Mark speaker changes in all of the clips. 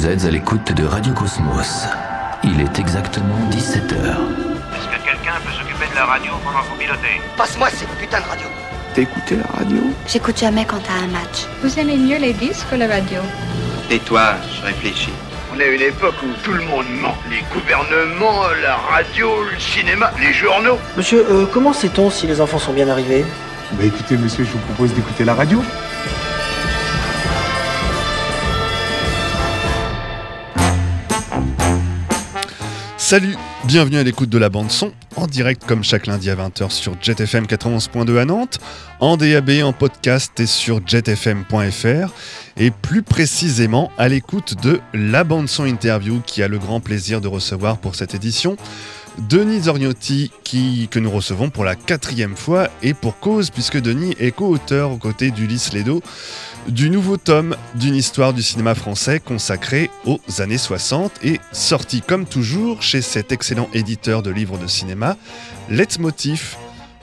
Speaker 1: Vous êtes à l'écoute de Radio Cosmos. Il est exactement 17h.
Speaker 2: Est-ce que quelqu'un peut s'occuper de la radio pendant que vous pilotez
Speaker 3: Passe-moi cette putain de radio.
Speaker 4: T'écoutais la radio?
Speaker 5: J'écoute jamais quand t'as un match.
Speaker 6: Vous aimez mieux les disques que la radio?
Speaker 4: Tais-toi, je réfléchis.
Speaker 2: On est à une époque où tout le monde ment. Les gouvernements, la radio, le cinéma, les journaux.
Speaker 3: Monsieur, euh, comment sait-on si les enfants sont bien arrivés?
Speaker 7: Bah écoutez, monsieur, je vous propose d'écouter la radio.
Speaker 8: Salut, bienvenue à l'écoute de la bande son, en direct comme chaque lundi à 20h sur JetFM 91.2 à Nantes, en DAB, en podcast et sur jetfm.fr, et plus précisément à l'écoute de la bande son interview qui a le grand plaisir de recevoir pour cette édition Denis Zorgnotti qui, que nous recevons pour la quatrième fois et pour cause puisque Denis est co-auteur aux côtés d'Ulysse Ledo du nouveau tome d'une histoire du cinéma français consacré aux années 60 et sorti comme toujours chez cet excellent éditeur de livres de cinéma, Let's Motif.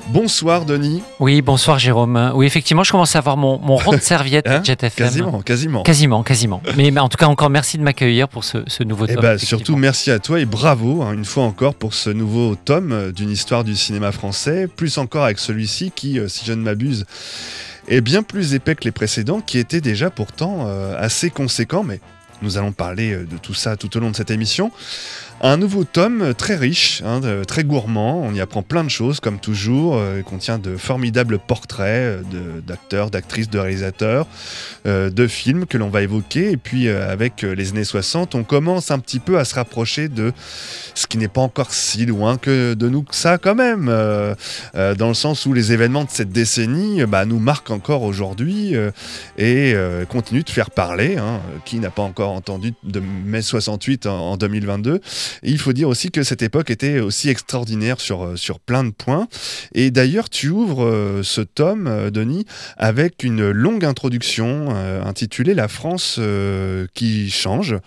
Speaker 8: Bonsoir Denis.
Speaker 9: Oui, bonsoir Jérôme. Oui, effectivement, je commence à avoir mon, mon rond de serviette
Speaker 8: Hein
Speaker 9: JetFM.
Speaker 8: Quasiment, quasiment.
Speaker 9: Quasiment, quasiment. Mais, en tout cas, encore merci de m'accueillir pour ce, ce nouveau
Speaker 8: Et
Speaker 9: tome.
Speaker 8: bah surtout merci à toi et bravo hein, une fois encore pour ce nouveau tome euh, d'une histoire du cinéma français, plus encore avec celui-ci qui, euh, si je ne m'abuse, est bien plus épais que les précédents, qui étaient déjà pourtant euh, assez conséquents, mais nous allons parler euh, de tout ça tout au long de cette émission. Un nouveau tome très riche, hein, très gourmand, on y apprend plein de choses comme toujours, euh, il contient de formidables portraits euh, d'acteurs, d'actrices, de réalisateurs, euh, de films que l'on va évoquer, et puis avec les années 60, on commence un petit peu à se rapprocher de ce qui n'est pas encore si loin que de nous que ça quand même, dans le sens où les événements de cette décennie bah, nous marquent encore aujourd'hui et continuent de faire parler. hein. Qui n'a pas encore entendu de mai 68 en, en 2022 Il faut dire aussi que cette époque était aussi extraordinaire sur, euh, sur plein de points. Et d'ailleurs, tu ouvres euh, ce tome, euh, Denis, avec une longue introduction intitulée La France qui change.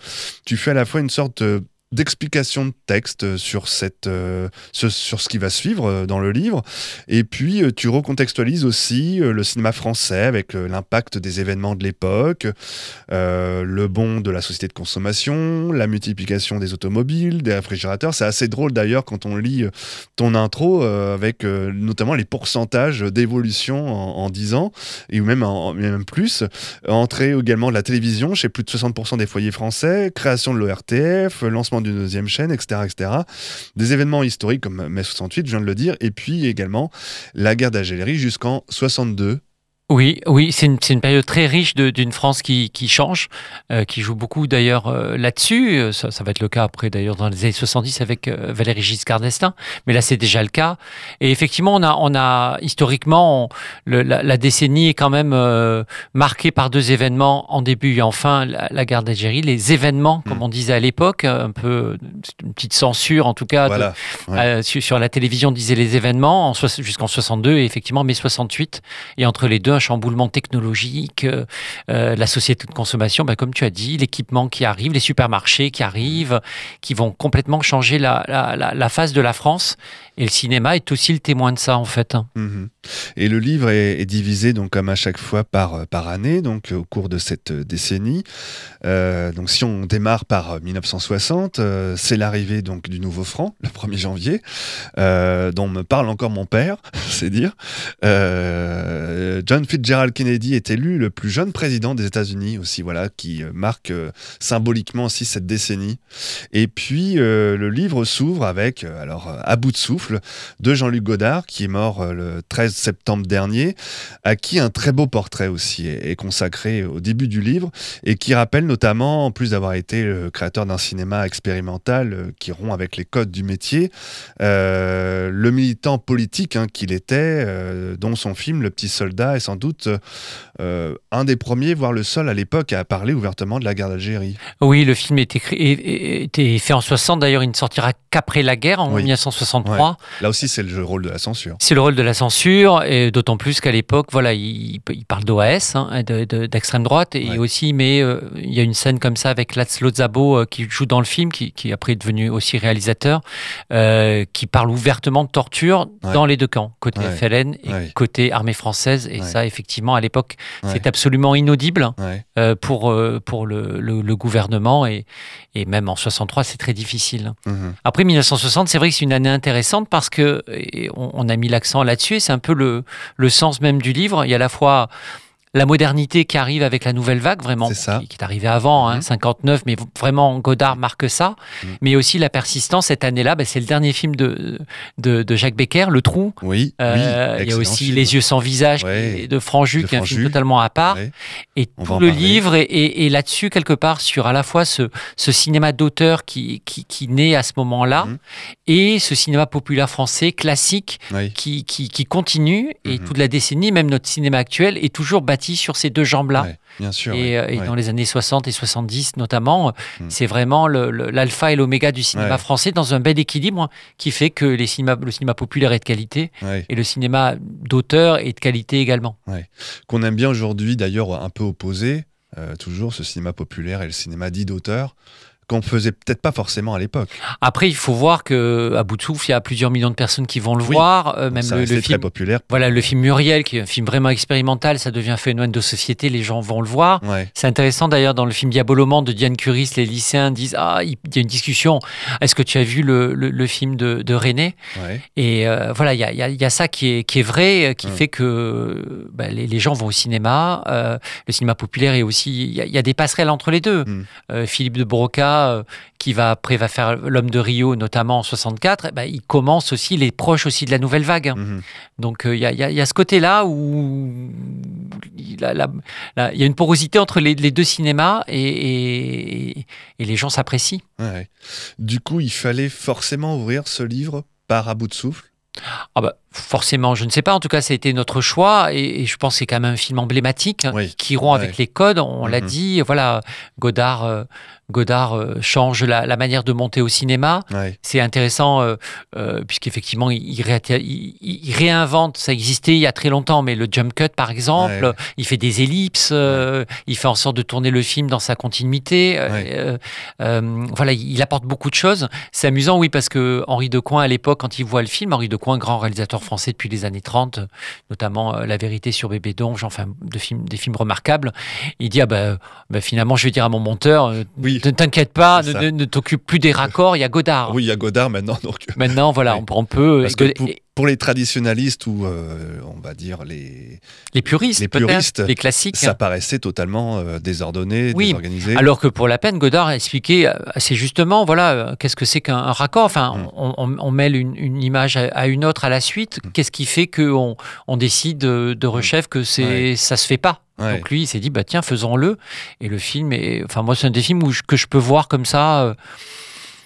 Speaker 8: Tu fais à la fois une sorte euh, d'explication de texte sur, cette, euh, ce, sur ce qui va suivre euh, dans le livre. Et puis, euh, tu recontextualises aussi euh, le cinéma français avec euh, l'impact des événements de l'époque, euh, le bond de la société de consommation, la multiplication des automobiles, des réfrigérateurs. C'est assez drôle d'ailleurs quand on lit euh, ton intro euh, avec euh, notamment les pourcentages d'évolution en, en 10 ans, et même, en, même plus. Entrée également de la télévision chez plus de 60% des foyers français, création de l'ORTF, lancement d'une deuxième chaîne, etc., etc. Des événements historiques comme mai 68, je viens de le dire, et puis également la guerre d'Algérie jusqu'en 62.
Speaker 9: Oui, oui, c'est une, une période très riche d'une France qui, qui change, euh, qui joue beaucoup d'ailleurs euh, là-dessus. Euh, Ça, ça va être le cas après d'ailleurs dans les années 70 avec euh, Valéry Giscard d'Estaing, mais là c'est déjà le cas. Et effectivement, on a, on a historiquement, on- le- la, la décennie est quand même marquée par deux événements en début et en fin, la, la guerre d'Algérie, les événements, comme
Speaker 8: Mm.
Speaker 9: on disait à l'époque, un peu une petite censure en tout cas de-
Speaker 8: Voilà. Ouais.
Speaker 9: sur, sur la télévision, on disait les événements jusqu'en 62 et effectivement mai 68. Et entre les deux, chamboulement technologique, euh, euh, la société de consommation, ben, comme tu as dit, l'équipement qui arrive, les supermarchés qui arrivent, qui vont complètement changer la, la, la, la face de la France. Et le cinéma est aussi le témoin de ça, en fait.
Speaker 8: Mhm. Et le livre est, divisé donc comme à chaque fois par, euh, par année, donc euh, au cours de cette euh, décennie. Donc si on démarre par euh, 1960, euh, c'est l'arrivée donc du nouveau franc, le 1er janvier, dont me parle encore mon père, c'est dire. John Fitzgerald Kennedy est élu le plus jeune président des États-Unis aussi, voilà, qui marque symboliquement aussi cette décennie. Et puis le livre s'ouvre avec, alors à bout de souffle, de Jean-Luc Godard, qui est mort euh, le 13 septembre dernier, à qui un très beau portrait aussi est, consacré au début du livre, et qui rappelle notamment, en plus d'avoir été le créateur d'un cinéma expérimental euh, qui rompt avec les codes du métier, euh, le militant politique hein, qu'il était, euh, dont son film Le Petit Soldat est sans doute euh, un des premiers, voire le seul à l'époque, à parler ouvertement de la guerre d'Algérie.
Speaker 9: Oui, le film est écrit, est- est- fait en 60. D'ailleurs, il ne sortira qu'après la guerre, en
Speaker 8: Oui.
Speaker 9: 1963.
Speaker 8: Là aussi, c'est le rôle de la censure.
Speaker 9: C'est le rôle de la censure, et d'autant plus qu'à l'époque, voilà, il, il parle d'OAS, hein, de- de- d'extrême droite, et
Speaker 8: Ouais.
Speaker 9: aussi, mais euh, il y a une scène comme ça avec Laszlo Szabo euh, qui joue dans le film, qui, qui après est devenu aussi réalisateur, euh, qui parle ouvertement de torture
Speaker 8: Ouais.
Speaker 9: dans les deux camps, côté
Speaker 8: Ouais.
Speaker 9: FLN et côté armée française, et ça, effectivement, à l'époque, c'est absolument inaudible euh, pour, pour le, le- le gouvernement et, et même en 63, c'est très difficile.
Speaker 8: Mhm.
Speaker 9: Après 1960, c'est vrai que c'est une année intéressante parce que on, a mis l'accent là-dessus c'est un peu le, le sens même du livre. Il y a à la fois la modernité qui arrive avec la nouvelle vague, vraiment,
Speaker 8: ça.
Speaker 9: Qui, qui est arrivée avant, hein,
Speaker 8: Mhm.
Speaker 9: 59, mais vraiment Godard marque ça.
Speaker 8: Mhm.
Speaker 9: Mais aussi la persistance cette année-là, ben, c'est le dernier film de, de, de Jacques Becker, Le Trou.
Speaker 8: Oui,
Speaker 9: Euh,
Speaker 8: oui.
Speaker 9: il y a aussi
Speaker 8: film.
Speaker 9: Les yeux sans visage
Speaker 8: Ouais.
Speaker 9: de Franju, qui est un film totalement à part.
Speaker 8: Ouais.
Speaker 9: Et
Speaker 8: On
Speaker 9: tout le
Speaker 8: parler.
Speaker 9: livre est, est- est là-dessus, quelque part, sur à la fois ce, ce cinéma d'auteur qui, qui, qui naît à ce moment-là
Speaker 8: Mhm.
Speaker 9: et ce cinéma populaire français classique
Speaker 8: Oui.
Speaker 9: qui, qui, qui continue. Et
Speaker 8: Mhm.
Speaker 9: toute la décennie, même notre cinéma actuel, est toujours bâti sur ces deux jambes-là.
Speaker 8: Ouais, bien sûr.
Speaker 9: Et,
Speaker 8: ouais.
Speaker 9: euh, et
Speaker 8: Ouais.
Speaker 9: dans les années 60 et 70 notamment,
Speaker 8: Mhm.
Speaker 9: c'est vraiment l'alpha et l'oméga du cinéma français dans un bel équilibre qui fait que les cinémas, le cinéma populaire est de qualité et le cinéma d'auteur est de qualité également.
Speaker 8: Qu'on aime bien aujourd'hui, d'ailleurs, un peu opposé, euh, toujours ce cinéma populaire et le cinéma dit d'auteur, qu'on faisait peut-être pas forcément à l'époque.
Speaker 9: Après, il faut voir que à bout de souffle, il y a plusieurs millions de personnes qui vont le
Speaker 8: Oui.
Speaker 9: voir. euh, même
Speaker 8: ça
Speaker 9: le, le
Speaker 8: très
Speaker 9: film,
Speaker 8: populaire.
Speaker 9: voilà, le film Muriel, qui est un film vraiment expérimental, ça devient un phénomène de société. Les gens vont le voir.
Speaker 8: Ouais.
Speaker 9: C'est intéressant d'ailleurs dans le film Diabolomante de Diane Curis, les lycéens disent ah il y a une discussion. Est-ce que tu as vu le, le- le film de, de René?
Speaker 8: Ouais.
Speaker 9: Et euh, voilà, il y a, y a- y a ça qui est, qui est vrai, euh, qui fait que bah, les, les gens vont au cinéma. euh, le cinéma populaire est aussi. Il y, a- il y a des passerelles entre les deux.
Speaker 8: Mm.
Speaker 9: Philippe de Broca, euh, qui va après va faire L'homme de Rio, notamment en 64, eh ben, il commence aussi, il est proche aussi de la nouvelle vague.
Speaker 8: Mhm.
Speaker 9: Donc euh, il y, a, y y ce côté-là où il, la- la- y a une porosité entre les, les deux cinémas et, et- et les gens s'apprécient.
Speaker 8: Ouais. Du coup, il fallait forcément ouvrir ce livre par à bout de souffle?
Speaker 9: Ah bah, forcément, je ne sais pas. En tout cas, ça a été notre choix et, et je pense que c'est quand même un film emblématique
Speaker 8: Oui.
Speaker 9: qui rompt
Speaker 8: Ouais.
Speaker 9: avec les codes. On l'a
Speaker 8: Mhm.
Speaker 9: dit. Voilà, Godard, euh, Godard euh, change la, la manière de monter au cinéma.
Speaker 8: Ouais.
Speaker 9: C'est intéressant euh, euh, puisqu'effectivement, il, il ré- il- il réinvente. Ça existait il y a très longtemps, mais le jump cut, par exemple,
Speaker 8: Ouais.
Speaker 9: il fait des ellipses. euh, il fait en sorte de tourner le film dans sa continuité. voilà, il apporte beaucoup de choses. C'est amusant, oui, parce que Henri Decoing, à l'époque, quand il voit le film, Henri Decoing, grand réalisateur français depuis les années 30, euh, notamment La vérité sur Bébé Donge, enfin, de films, des films remarquables, il dit, ah ben, ben, finalement, je vais dire à mon monteur,
Speaker 8: Oui.
Speaker 9: Ne t'inquiète pas, ne, t'occupe plus des raccords, il y a Godard.
Speaker 8: Oui, il y a Godard maintenant. Donc,
Speaker 9: Maintenant, voilà, on, on peut.
Speaker 8: Parce que pour, pour les traditionalistes ou, euh, on va dire, les,
Speaker 9: les puristes,
Speaker 8: les
Speaker 9: peut-être,
Speaker 8: puristes,
Speaker 9: les classiques.
Speaker 8: ça paraissait totalement euh, désordonné,
Speaker 9: Oui.
Speaker 8: désorganisé.
Speaker 9: Alors que pour la peine, Godard a expliqué euh, assez justement, voilà, qu'est-ce que c'est qu'un un raccord. Enfin,
Speaker 8: Mm.
Speaker 9: on, on- on mêle une, une image à, à une autre à la suite.
Speaker 8: Mm.
Speaker 9: Qu'est-ce qui fait qu'on on décide de, de rechef que c'est
Speaker 8: Ouais.
Speaker 9: ça se fait pas?
Speaker 8: Ouais.
Speaker 9: Donc lui, il s'est dit, bah tiens, faisons-le. Et le film est, enfin moi, c'est un des films où je- que je peux voir comme ça. euh,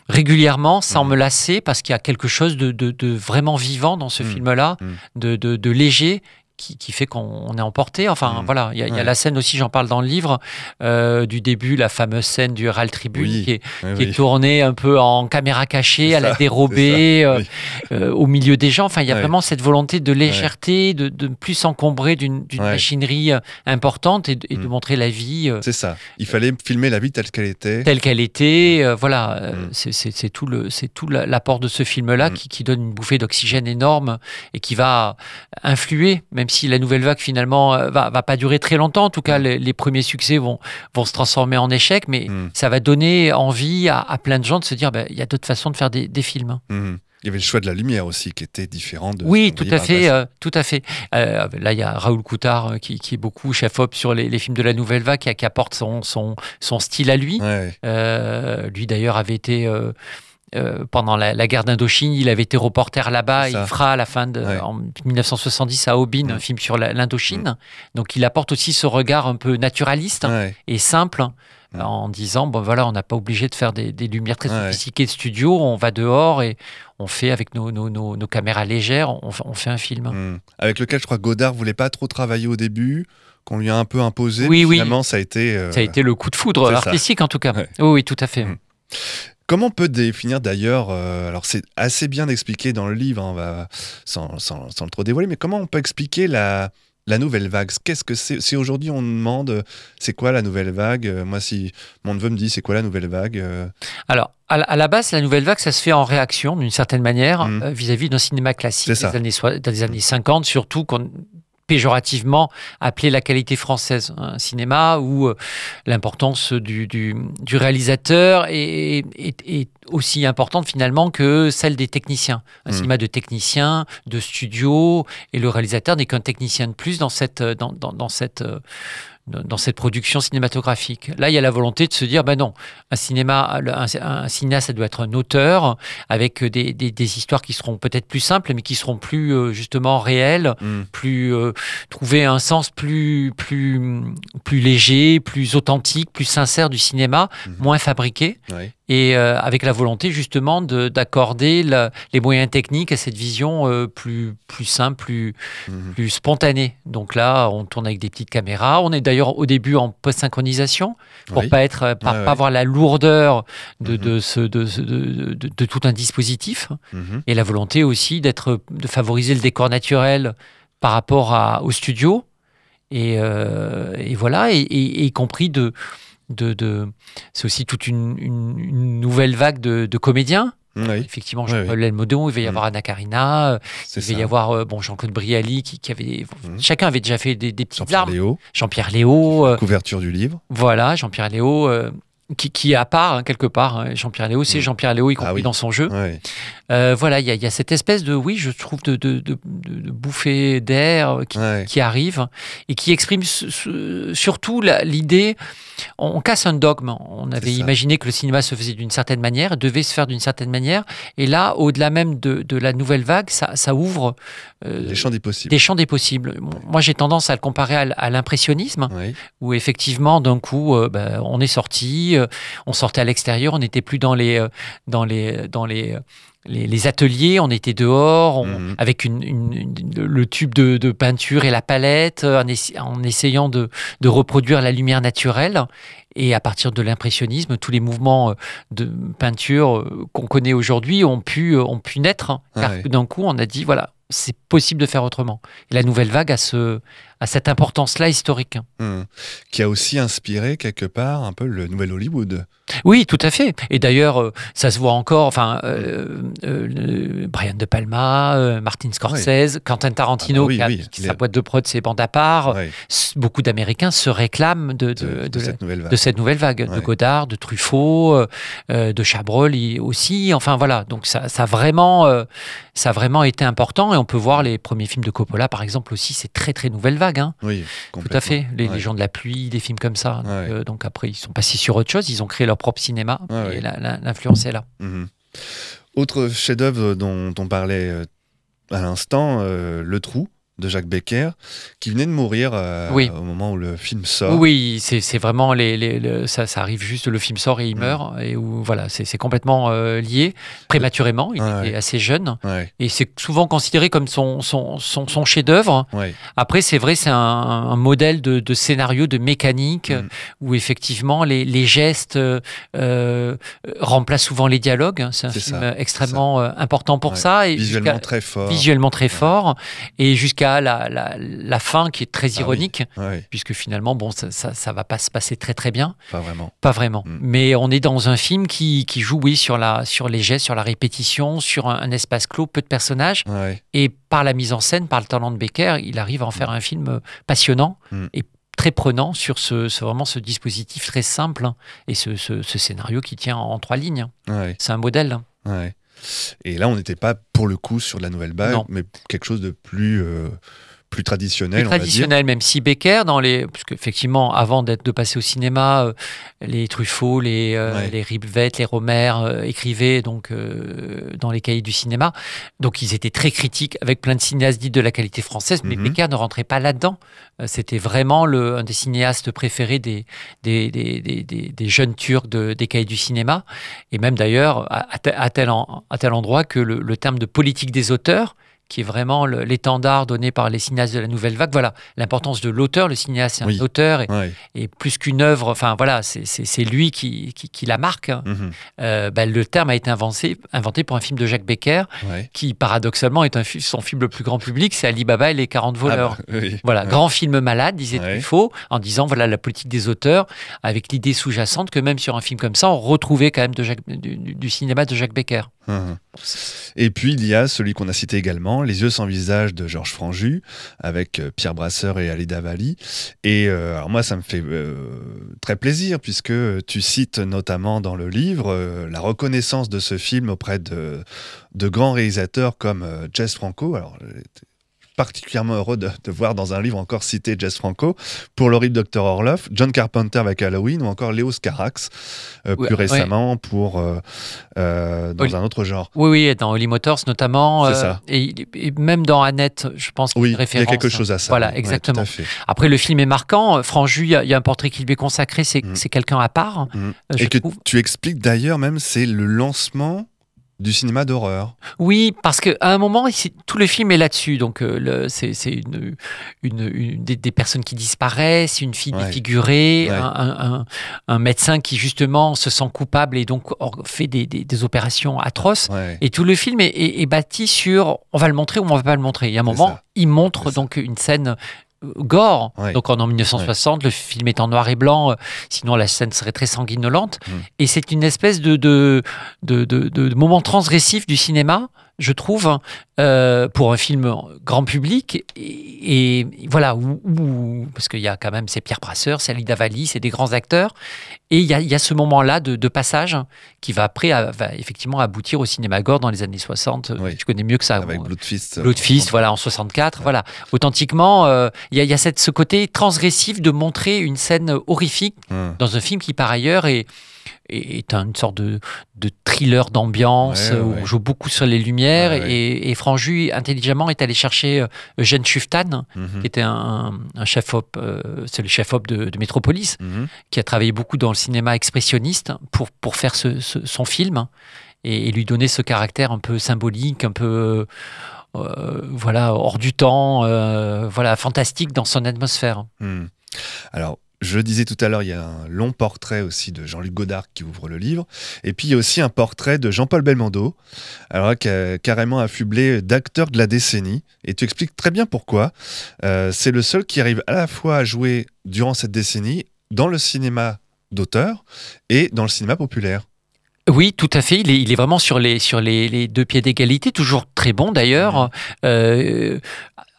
Speaker 9: régulièrement sans
Speaker 8: Mhm.
Speaker 9: me lasser parce qu'il y a quelque chose de, de- de vraiment vivant dans ce
Speaker 8: Mhm.
Speaker 9: film-là, de- de léger qui, qui fait qu'on on est emporté. Enfin,
Speaker 8: Mhm.
Speaker 9: voilà, il y, a- y la scène aussi, j'en parle dans le livre, euh, du début, la fameuse scène du Herald Tribune
Speaker 8: Oui,
Speaker 9: qui, est,
Speaker 8: Oui,
Speaker 9: qui est
Speaker 8: oui.
Speaker 9: tournée un peu en caméra cachée, à la dérobée,
Speaker 8: ça,
Speaker 9: euh, euh, au milieu des gens. Enfin, il y a vraiment cette volonté de légèreté, de, de ne plus s'encombrer d'une machinerie importante et, de-
Speaker 8: Mhm.
Speaker 9: montrer la vie.
Speaker 8: C'est ça. Il fallait filmer la vie telle qu'elle était.
Speaker 9: telle qu'elle était. euh, voilà,
Speaker 8: Mm.
Speaker 9: c'est- tout le c'est tout la- l'apport de ce film-là
Speaker 8: Mm.
Speaker 9: qui, qui donne une bouffée d'oxygène énorme et qui va influer, même si la nouvelle vague finalement euh, va, va pas durer très longtemps. En tout cas,
Speaker 8: Mm.
Speaker 9: les, les premiers succès vont vont se transformer en échecs, mais
Speaker 8: Mm.
Speaker 9: ça va donner envie à, à plein de gens de se dire, ben, il y a d'autres façons de faire des, des films.
Speaker 8: Mhm. Il y avait le choix de la lumière aussi qui était différent de.
Speaker 9: Oui,
Speaker 8: qu'on
Speaker 9: tout à fait, euh, tout à fait. Euh, là, il y a Raoul Coutard euh, qui, qui est beaucoup chef-op sur les, les films de la Nouvelle Vague, qui, qui apporte son, son, son style à lui.
Speaker 8: Ouais.
Speaker 9: Euh, lui d'ailleurs avait été euh, pendant la, la guerre d'Indochine, il avait été reporter là-bas. Il fera à la fin de
Speaker 8: Ouais.
Speaker 9: en 1970 à Aubin un
Speaker 8: Mm.
Speaker 9: film sur l'Indochine. Donc il apporte aussi ce regard un peu naturaliste
Speaker 8: Ouais.
Speaker 9: et simple.
Speaker 8: Mm.
Speaker 9: En disant, bon voilà, on n'a pas obligé de faire des, des lumières très
Speaker 8: Ouais.
Speaker 9: sophistiquées de studio, on va dehors et on fait avec nos, nos, nos- nos caméras légères, on, fait- on fait un film.
Speaker 8: Avec lequel je crois que Godard voulait pas trop travailler au début, qu'on lui a un peu imposé.
Speaker 9: Oui.
Speaker 8: Finalement, ça a été. euh,
Speaker 9: Ça a été le coup de foudre
Speaker 8: ça.
Speaker 9: artistique en tout cas.
Speaker 8: Ouais.
Speaker 9: Oui, oui, tout à fait.
Speaker 8: Mm. Comment on peut définir d'ailleurs, euh, alors c'est assez bien expliqué dans le livre, hein, on va, sans, sans- sans le trop dévoiler, mais comment on peut expliquer la, la nouvelle vague? Qu'est-ce que c'est? Si aujourd'hui on demande euh, c'est quoi la nouvelle vague, euh, moi si mon neveu me dit c'est quoi la nouvelle vague,
Speaker 9: Alors, à la, base, la nouvelle vague, ça se fait en réaction, d'une certaine manière, euh, vis-à-vis d'un cinéma classique des années, des années 50, surtout qu'on péjorativement appelé la qualité française. Un cinéma où euh, l'importance du, du, du réalisateur est, est- est aussi importante finalement que celle des techniciens. Un
Speaker 8: Mm.
Speaker 9: cinéma de techniciens, de studio, et le réalisateur n'est qu'un technicien de plus dans cette, euh, dans, dans, dans cette, euh, dans cette production cinématographique. Là, il y a la volonté de se dire, ben non, un cinéma, un, un cinéaste, ça doit être un auteur avec des, des, des histoires qui seront peut-être plus simples, mais qui seront plus euh, justement réelles,
Speaker 8: Mm.
Speaker 9: plus euh, trouver un sens plus plus plus léger, plus authentique, plus sincère du cinéma,
Speaker 8: Mhm.
Speaker 9: moins fabriqué. Et euh, avec la volonté justement de- d'accorder les moyens techniques à cette vision euh, plus plus simple, plus
Speaker 8: Mhm.
Speaker 9: plus spontanée. Donc là, on tourne avec des petites caméras. On est d'ailleurs au début en post-synchronisation pour
Speaker 8: Oui.
Speaker 9: pas être, euh, pas,
Speaker 8: Ouais,
Speaker 9: pas
Speaker 8: ouais.
Speaker 9: avoir la lourdeur de,
Speaker 8: Mhm.
Speaker 9: de, ce, de, ce- de- de- de tout un dispositif
Speaker 8: Mhm.
Speaker 9: et la volonté aussi d'être de favoriser le décor naturel par rapport à, au studio et, euh, et voilà et y compris de de, de- c'est aussi toute une, une- une nouvelle vague de, de comédiens
Speaker 8: Oui,
Speaker 9: effectivement Jean-Paul Belmondo il va y
Speaker 8: Mhm.
Speaker 9: avoir Anna Karina euh, il va y avoir euh, bon Jean-Claude Brialy qui, qui avait
Speaker 8: Mhm.
Speaker 9: chacun avait déjà fait des, des petites
Speaker 8: Jean-Pierre
Speaker 9: armes
Speaker 8: Léo,
Speaker 9: Jean-Pierre Léo euh,
Speaker 8: couverture du livre.
Speaker 9: voilà Jean-Pierre Léo euh, qui, qui est à part hein, quelque part hein. Jean-Pierre Léo c'est
Speaker 8: Mhm.
Speaker 9: Jean-Pierre Léo y compris
Speaker 8: Ah oui.
Speaker 9: dans son jeu euh, voilà, il y, a- il y a cette espèce de, oui, je trouve, de, de, de, de- de bouffée d'air qui, qui arrive et qui exprime su- su- surtout l'idée, on, on casse un dogme. On avait imaginé que le cinéma se faisait d'une certaine manière, devait se faire d'une certaine manière. Et là, au-delà même de, de la nouvelle vague, ça, ça ouvre euh,
Speaker 8: champs des possibles.
Speaker 9: des champs des possibles. Moi, j'ai tendance à le comparer à, l'impressionnisme où effectivement d'un coup euh, ben, on est sorti, euh, on sortait à l'extérieur, on n'était plus dans les euh, dans les dans les les, les ateliers, on était dehors, on-
Speaker 8: Mhm.
Speaker 9: avec une, une- une- le tube de, de peinture et la palette, en, essa- en essayant de, de reproduire la lumière naturelle. Et à partir de l'impressionnisme, tous les mouvements de peinture qu'on connaît aujourd'hui ont pu, ont pu naître. hein, car
Speaker 8: Ouais.
Speaker 9: d'un coup, on a dit, voilà, c'est possible de faire autrement. La nouvelle vague a, ce, a cette importance-là historique.
Speaker 8: Mhm. Qui a aussi inspiré quelque part un peu le nouvel Hollywood.
Speaker 9: Oui, tout à fait. Et d'ailleurs, euh, ça se voit encore. Enfin, euh, euh, Brian De Palma, euh, Martin Scorsese, Quentin Tarantino,
Speaker 8: Ah bah oui,
Speaker 9: qui a-
Speaker 8: oui,
Speaker 9: qui-
Speaker 8: les-
Speaker 9: sa boîte de prod, ses bandes à part. Beaucoup d'Américains se réclament de, de,
Speaker 8: de, de
Speaker 9: de la-
Speaker 8: cette nouvelle vague.
Speaker 9: de cette nouvelle vague, de
Speaker 8: Ouais.
Speaker 9: Godard, de Truffaut, de Chabrol aussi. Enfin voilà, donc ça, ça a vraiment, ça a vraiment été important. Et on peut voir les premiers films de Coppola, par exemple aussi, c'est très très nouvelle vague. Hein.
Speaker 8: Oui,
Speaker 9: Tout à fait. Les,
Speaker 8: Ouais.
Speaker 9: les gens de la pluie, des films comme ça. Donc, euh, donc après, ils sont passés sur autre chose. Ils ont créé leur propre cinéma.
Speaker 8: Ouais,
Speaker 9: et l'influence est là.
Speaker 8: Mhm. Autre chef-d'œuvre dont on parlait euh, à l'instant, euh, Le Trou de Jacques Becker, qui venait de mourir euh,
Speaker 9: Oui.
Speaker 8: au moment où le film sort.
Speaker 9: Oui, c'est vraiment les, les- le- ça, ça arrive juste le film sort et il meurt et où voilà, c'est complètement euh, lié prématurément. Il
Speaker 8: Ouais,
Speaker 9: était
Speaker 8: ouais.
Speaker 9: assez jeune
Speaker 8: Ouais,
Speaker 9: et c'est souvent considéré comme son son, son, son chef-d'œuvre.
Speaker 8: ouais.
Speaker 9: Après, c'est vrai, c'est un, un modèle de, de scénario, de mécanique,
Speaker 8: Mm.
Speaker 9: où effectivement les, les gestes euh, remplacent souvent les dialogues. C'est un film
Speaker 8: ça,
Speaker 9: extrêmement important pour ça. Et
Speaker 8: Visuellement très fort.
Speaker 9: visuellement très fort, et jusqu'à la, la, la fin qui est très
Speaker 8: Ah oui.
Speaker 9: ironique,
Speaker 8: Ouais,
Speaker 9: puisque finalement, bon, ça, ça, ça va pas se passer très très bien.
Speaker 8: pas vraiment.
Speaker 9: Pas vraiment.
Speaker 8: Mm.
Speaker 9: Mais on est dans un film qui, qui joue, oui, sur, la, sur les gestes, sur la répétition, sur un, un espace clos, peu de personnages.
Speaker 8: Ouais.
Speaker 9: Et par la mise en scène, par le talent de Becker, il arrive à en faire un film euh, passionnant
Speaker 8: Mm.
Speaker 9: et très prenant sur ce, ce- vraiment ce dispositif très simple hein, et ce, ce- ce scénario qui tient en trois lignes. C'est un modèle. hein.
Speaker 8: Et là, on n'était pas pour le coup sur de la nouvelle vague,
Speaker 9: Non.
Speaker 8: mais quelque chose de plus, euh, plus traditionnel,
Speaker 9: plus
Speaker 8: on va dire.
Speaker 9: traditionnel, même si Becker, dans les, parce qu'effectivement, avant d'être de passer au cinéma, euh, les Truffaut, les euh,
Speaker 8: Ouais.
Speaker 9: les Rivette, les Romer euh, écrivaient donc euh, dans les cahiers du cinéma. Donc ils étaient très critiques avec plein de cinéastes dits de la qualité française, mais
Speaker 8: Mhm.
Speaker 9: Becker ne rentrait pas là-dedans. C'était vraiment le, un des cinéastes préférés des des, des, des, des- des jeunes Turcs de- des cahiers du cinéma, et même d'ailleurs tel- à tel endroit que le, le terme de politique des auteurs qui est vraiment l'étendard donné par les cinéastes de la nouvelle vague. Voilà, l'importance de l'auteur. Le cinéaste, c'est
Speaker 8: Oui.
Speaker 9: un auteur et,
Speaker 8: Ouais.
Speaker 9: et plus qu'une œuvre. Enfin, voilà, c'est- lui qui, qui, qui la marque. hein.
Speaker 8: Mhm.
Speaker 9: Euh, ben, le terme a été inventé, inventé pour un film de Jacques Becker,
Speaker 8: Ouais.
Speaker 9: qui paradoxalement est un, son film le plus grand public, c'est Ali Baba et les 40 voleurs.
Speaker 8: Ah bah, oui.
Speaker 9: Voilà,
Speaker 8: Ouais.
Speaker 9: grand film malade, disait. Truffaut, en disant voilà la politique des auteurs, avec l'idée sous-jacente que même sur un film comme ça, on retrouvait quand même de Jacques- du, du- du cinéma de Jacques Becker.
Speaker 8: Hum. Et puis il y a celui qu'on a cité également, Les yeux sans visage de Georges Franju, avec euh, Pierre Brasseur et Alida Valli. Et euh, alors moi, ça me fait euh, très plaisir, puisque tu cites notamment dans le livre la reconnaissance de ce film auprès de, de grands réalisateurs comme Jess Franco. Particulièrement heureux de, de voir dans un livre encore cité Jess Franco pour l'horrible Dr. Orloff, John Carpenter avec Halloween ou encore Léo Scarax euh,
Speaker 9: Ouais,
Speaker 8: plus
Speaker 9: ouais.
Speaker 8: récemment pour euh, euh, dans un autre genre.
Speaker 9: Oui, oui, dans Holy Motors notamment.
Speaker 8: Ça.
Speaker 9: Et, et même dans Annette, je pense qu'il y a
Speaker 8: Oui, y quelque chose à ça.
Speaker 9: Voilà,
Speaker 8: oui.
Speaker 9: Exactement. Après, le film est marquant. Franju, il y, a- il y a un portrait qui lui est consacré. C'est
Speaker 8: Mm.
Speaker 9: quelqu'un à part.
Speaker 8: Mm. Et que
Speaker 9: trouve.
Speaker 8: tu expliques d'ailleurs même, c'est le lancement du cinéma d'horreur.
Speaker 9: Oui, parce qu'à un moment, tout le film est là-dessus. Donc, euh, c'est une, une, une- des, des personnes qui disparaissent, une fille
Speaker 8: Ouais.
Speaker 9: défigurée,
Speaker 8: Ouais.
Speaker 9: un, un- un- un médecin qui, justement, se sent coupable et donc fait des, des- des opérations atroces.
Speaker 8: Ouais.
Speaker 9: Et tout le film est, est- est bâti sur on va le montrer ou on va pas le montrer. Il y a un moment,
Speaker 8: ça.
Speaker 9: il montre donc une scène gore. Donc en, en 1960, le film est en noir et blanc, euh, sinon la scène serait très sanguinolente.
Speaker 8: Mm.
Speaker 9: Et c'est une espèce de, de, de, de- de moment transgressif du cinéma, je trouve, euh, pour un film grand public. Et, et voilà, où, où- parce qu'il y a quand même, c'est Pierre Brasseur, c'est Alida Valli, c'est des grands acteurs. Et il y a, il y a ce moment-là de, de passage qui va après à- va effectivement aboutir au cinéma gore dans les années 60.
Speaker 8: Oui.
Speaker 9: Tu connais mieux que ça.
Speaker 8: Avec. Bloodfist.
Speaker 9: Bloodfist, voilà, en 64, voilà. Authentiquement, euh, il y a, il y a cette, ce côté transgressif de montrer une scène horrifique
Speaker 8: Hum.
Speaker 9: dans un film qui, par ailleurs, est, est une sorte de, de thriller d'ambiance
Speaker 8: Ouais,
Speaker 9: où
Speaker 8: ouais.
Speaker 9: on joue beaucoup sur les lumières. Et, et Franju, intelligemment, est allé chercher euh, Eugène Schuftan,
Speaker 8: Mhm.
Speaker 9: qui était un, un chef-op, euh, c'est le chef-op de, de Métropolis,
Speaker 8: Mhm.
Speaker 9: qui a travaillé beaucoup dans le cinéma expressionniste pour, pour faire ce- ce- son film et, et lui donner ce caractère un peu symbolique, un peu euh, voilà hors du temps, euh, voilà fantastique dans son atmosphère.
Speaker 8: Hmm. Alors, je disais tout à l'heure, il y a un long portrait aussi de Jean-Luc Godard qui ouvre le livre. Et puis, il y a aussi un portrait de Jean-Paul Belmondo, alors là, qui a carrément affublé d'acteurs de la décennie. Et tu expliques très bien pourquoi. Euh, c'est le seul qui arrive à la fois à jouer durant cette décennie dans le cinéma d'auteur et dans le cinéma populaire.
Speaker 9: Oui, tout à fait. Il est, il est vraiment sur les sur les, les deux pieds d'égalité, toujours très bon d'ailleurs, euh,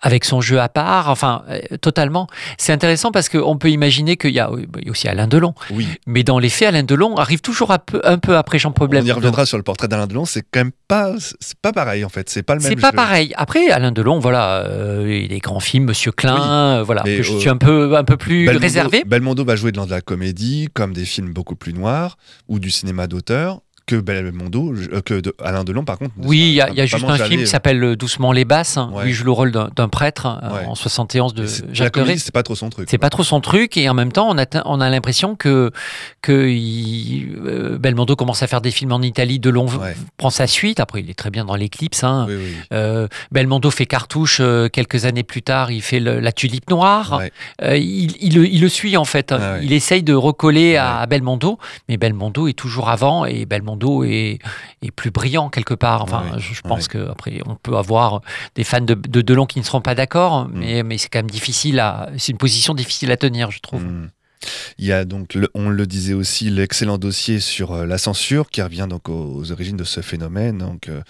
Speaker 9: avec son jeu à part. Enfin, euh, totalement. C'est intéressant parce qu'on peut imaginer qu'il y a, aussi Alain Delon,
Speaker 8: Oui,
Speaker 9: mais dans les faits, Alain Delon arrive toujours un peu, un peu après Jean-Paul
Speaker 8: on y reviendra sur le portrait d'Alain Delon. C'est quand même pas, c'est pas pareil en fait. C'est pas le même
Speaker 9: C'est pas pareil. Après, Alain Delon, voilà, euh, il des grands films, Monsieur Klein, euh, voilà,
Speaker 8: mais,
Speaker 9: je
Speaker 8: euh,
Speaker 9: suis un peu, un peu plus
Speaker 8: Belmondo,
Speaker 9: réservé.
Speaker 8: Belmondo va jouer dans de la comédie, comme des films beaucoup plus noirs, ou du cinéma d'auteur, que Belmondo, euh, que de- Alain Delon, par contre.
Speaker 9: Oui, il y a, y juste un film
Speaker 8: jamais-
Speaker 9: qui s'appelle euh, Doucement les basses, hein,
Speaker 8: Ouais.
Speaker 9: où il joue le rôle d'un prêtre euh,
Speaker 8: Ouais.
Speaker 9: en 71 de Jacques Deray.
Speaker 8: c'est pas trop son truc.
Speaker 9: C'est pas trop son truc et en même temps on a, on a l'impression que, que il- euh, Belmondo commence à faire des films en Italie, Delon
Speaker 8: Ouais.
Speaker 9: prend sa suite, après il est très bien dans l'éclipse. Hein.
Speaker 8: Oui, oui.
Speaker 9: Euh, Belmondo fait cartouche euh, quelques années plus tard, il fait le- la tulipe noire. Euh, il, il le- il le suit en fait.
Speaker 8: Ah.
Speaker 9: Il essaye de recoller à Belmondo, mais Belmondo est toujours avant et Belmondo est, est plus brillant quelque part. Enfin,
Speaker 8: Ouais.
Speaker 9: je, je pense
Speaker 8: Ouais.
Speaker 9: que après on peut avoir des fans de, de Delon qui ne seront pas
Speaker 8: Mm.
Speaker 9: d'accord, mais, mais c'est quand même difficile à. C'est une position difficile à tenir, je trouve.
Speaker 8: Hmm. Il y a donc, le- on le disait aussi, l'excellent dossier sur euh, la censure qui revient donc aux, aux origines de ce phénomène, donc euh,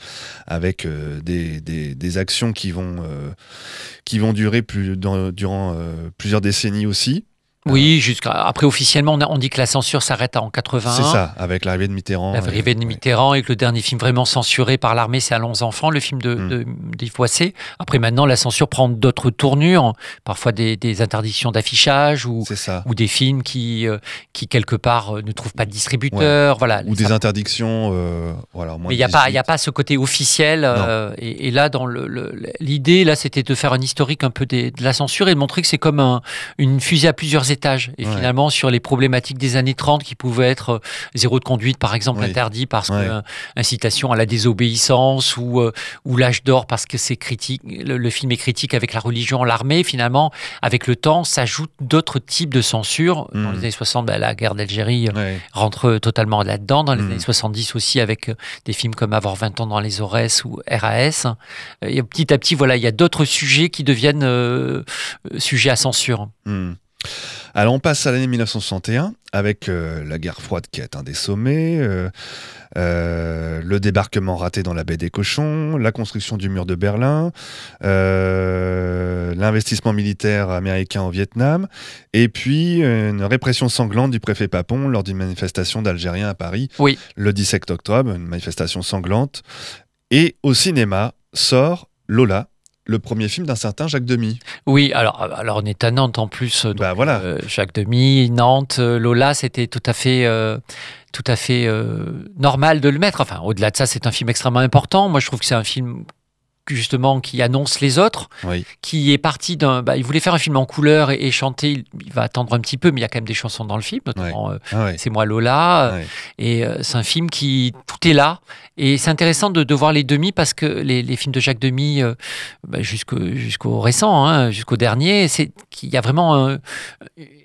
Speaker 8: avec euh, des, des- des actions qui vont euh, qui vont durer plus dans- durant plusieurs décennies aussi.
Speaker 9: Oui, jusqu'à après officiellement on, a- on dit que la censure s'arrête en 81.
Speaker 8: C'est ça, avec l'arrivée de Mitterrand.
Speaker 9: L'arrivée de
Speaker 8: ouais.
Speaker 9: Mitterrand et que le dernier film vraiment censuré par l'armée, c'est Allons enfants, le film de,
Speaker 8: Mm.
Speaker 9: de, d'Yves Boisset. Après, maintenant, la censure prend d'autres tournures, parfois des, des interdictions d'affichage ou, ou des films qui, euh, qui quelque part, euh, ne trouvent pas de distributeur. Voilà.
Speaker 8: Ou
Speaker 9: Ça-
Speaker 8: des interdictions. euh, voilà,
Speaker 9: mais il n'y a, pas- il
Speaker 8: 18.
Speaker 9: y a pas ce côté officiel. euh, et, et là, dans le, le- l'idée, là, c'était de faire un historique un peu des- de la censure et de montrer que c'est comme un- une fusée à plusieurs étages. Et
Speaker 8: Ouais.
Speaker 9: finalement, sur les problématiques des années 30 qui pouvaient être euh, zéro de conduite, par exemple,
Speaker 8: Oui.
Speaker 9: interdit parce
Speaker 8: Ouais.
Speaker 9: que incitation à la désobéissance ou, euh, ou l'âge d'or parce que c'est critique. Le, le film est critique avec la religion, l'armée. Finalement, avec le temps, s'ajoutent d'autres types de censure. Dans
Speaker 8: Mm.
Speaker 9: les années 60, ben, la guerre d'Algérie euh,
Speaker 8: Ouais.
Speaker 9: rentre totalement là-dedans. Dans les
Speaker 8: Mm.
Speaker 9: années 70 aussi, avec des films comme Avoir 20 ans dans les Aurès ou RAS. Et petit à petit, voilà, il y a d'autres sujets qui deviennent euh, sujets à censure.
Speaker 8: Hmm. Alors on passe à l'année 1961 avec euh, la guerre froide qui atteint des sommets, euh, euh, le débarquement raté dans la baie des cochons, la construction du mur de Berlin, l'investissement militaire américain au Vietnam, et puis une répression sanglante du préfet Papon lors d'une manifestation d'Algériens à Paris
Speaker 9: Oui.
Speaker 8: le 17 octobre, une manifestation sanglante. Et au cinéma sort Lola, le premier film d'un certain Jacques Demy.
Speaker 9: Oui, alors, alors on est à Nantes en plus. donc,
Speaker 8: Bah voilà.
Speaker 9: euh, Jacques Demy, Nantes, euh, Lola, c'était tout à fait, euh, tout à fait euh, normal de le mettre. Enfin, au-delà de ça, c'est un film extrêmement important. Moi, je trouve que c'est un film justement qui annonce les autres,
Speaker 8: Oui.
Speaker 9: qui est parti d'un. bah, il voulait faire un film en couleur et, et chanter. Il, il va attendre un petit peu, mais il y a quand même des chansons dans le film, notamment euh,
Speaker 8: Ah.
Speaker 9: C'est moi Lola.
Speaker 8: Ouais.
Speaker 9: Et euh, c'est un film qui tout est là. Et c'est intéressant de, de voir les demi parce que les, les films de Jacques Demy, euh, bah, jusqu'au jusqu'au récent, hein, jusqu'au dernier, c'est qu'il y a vraiment euh,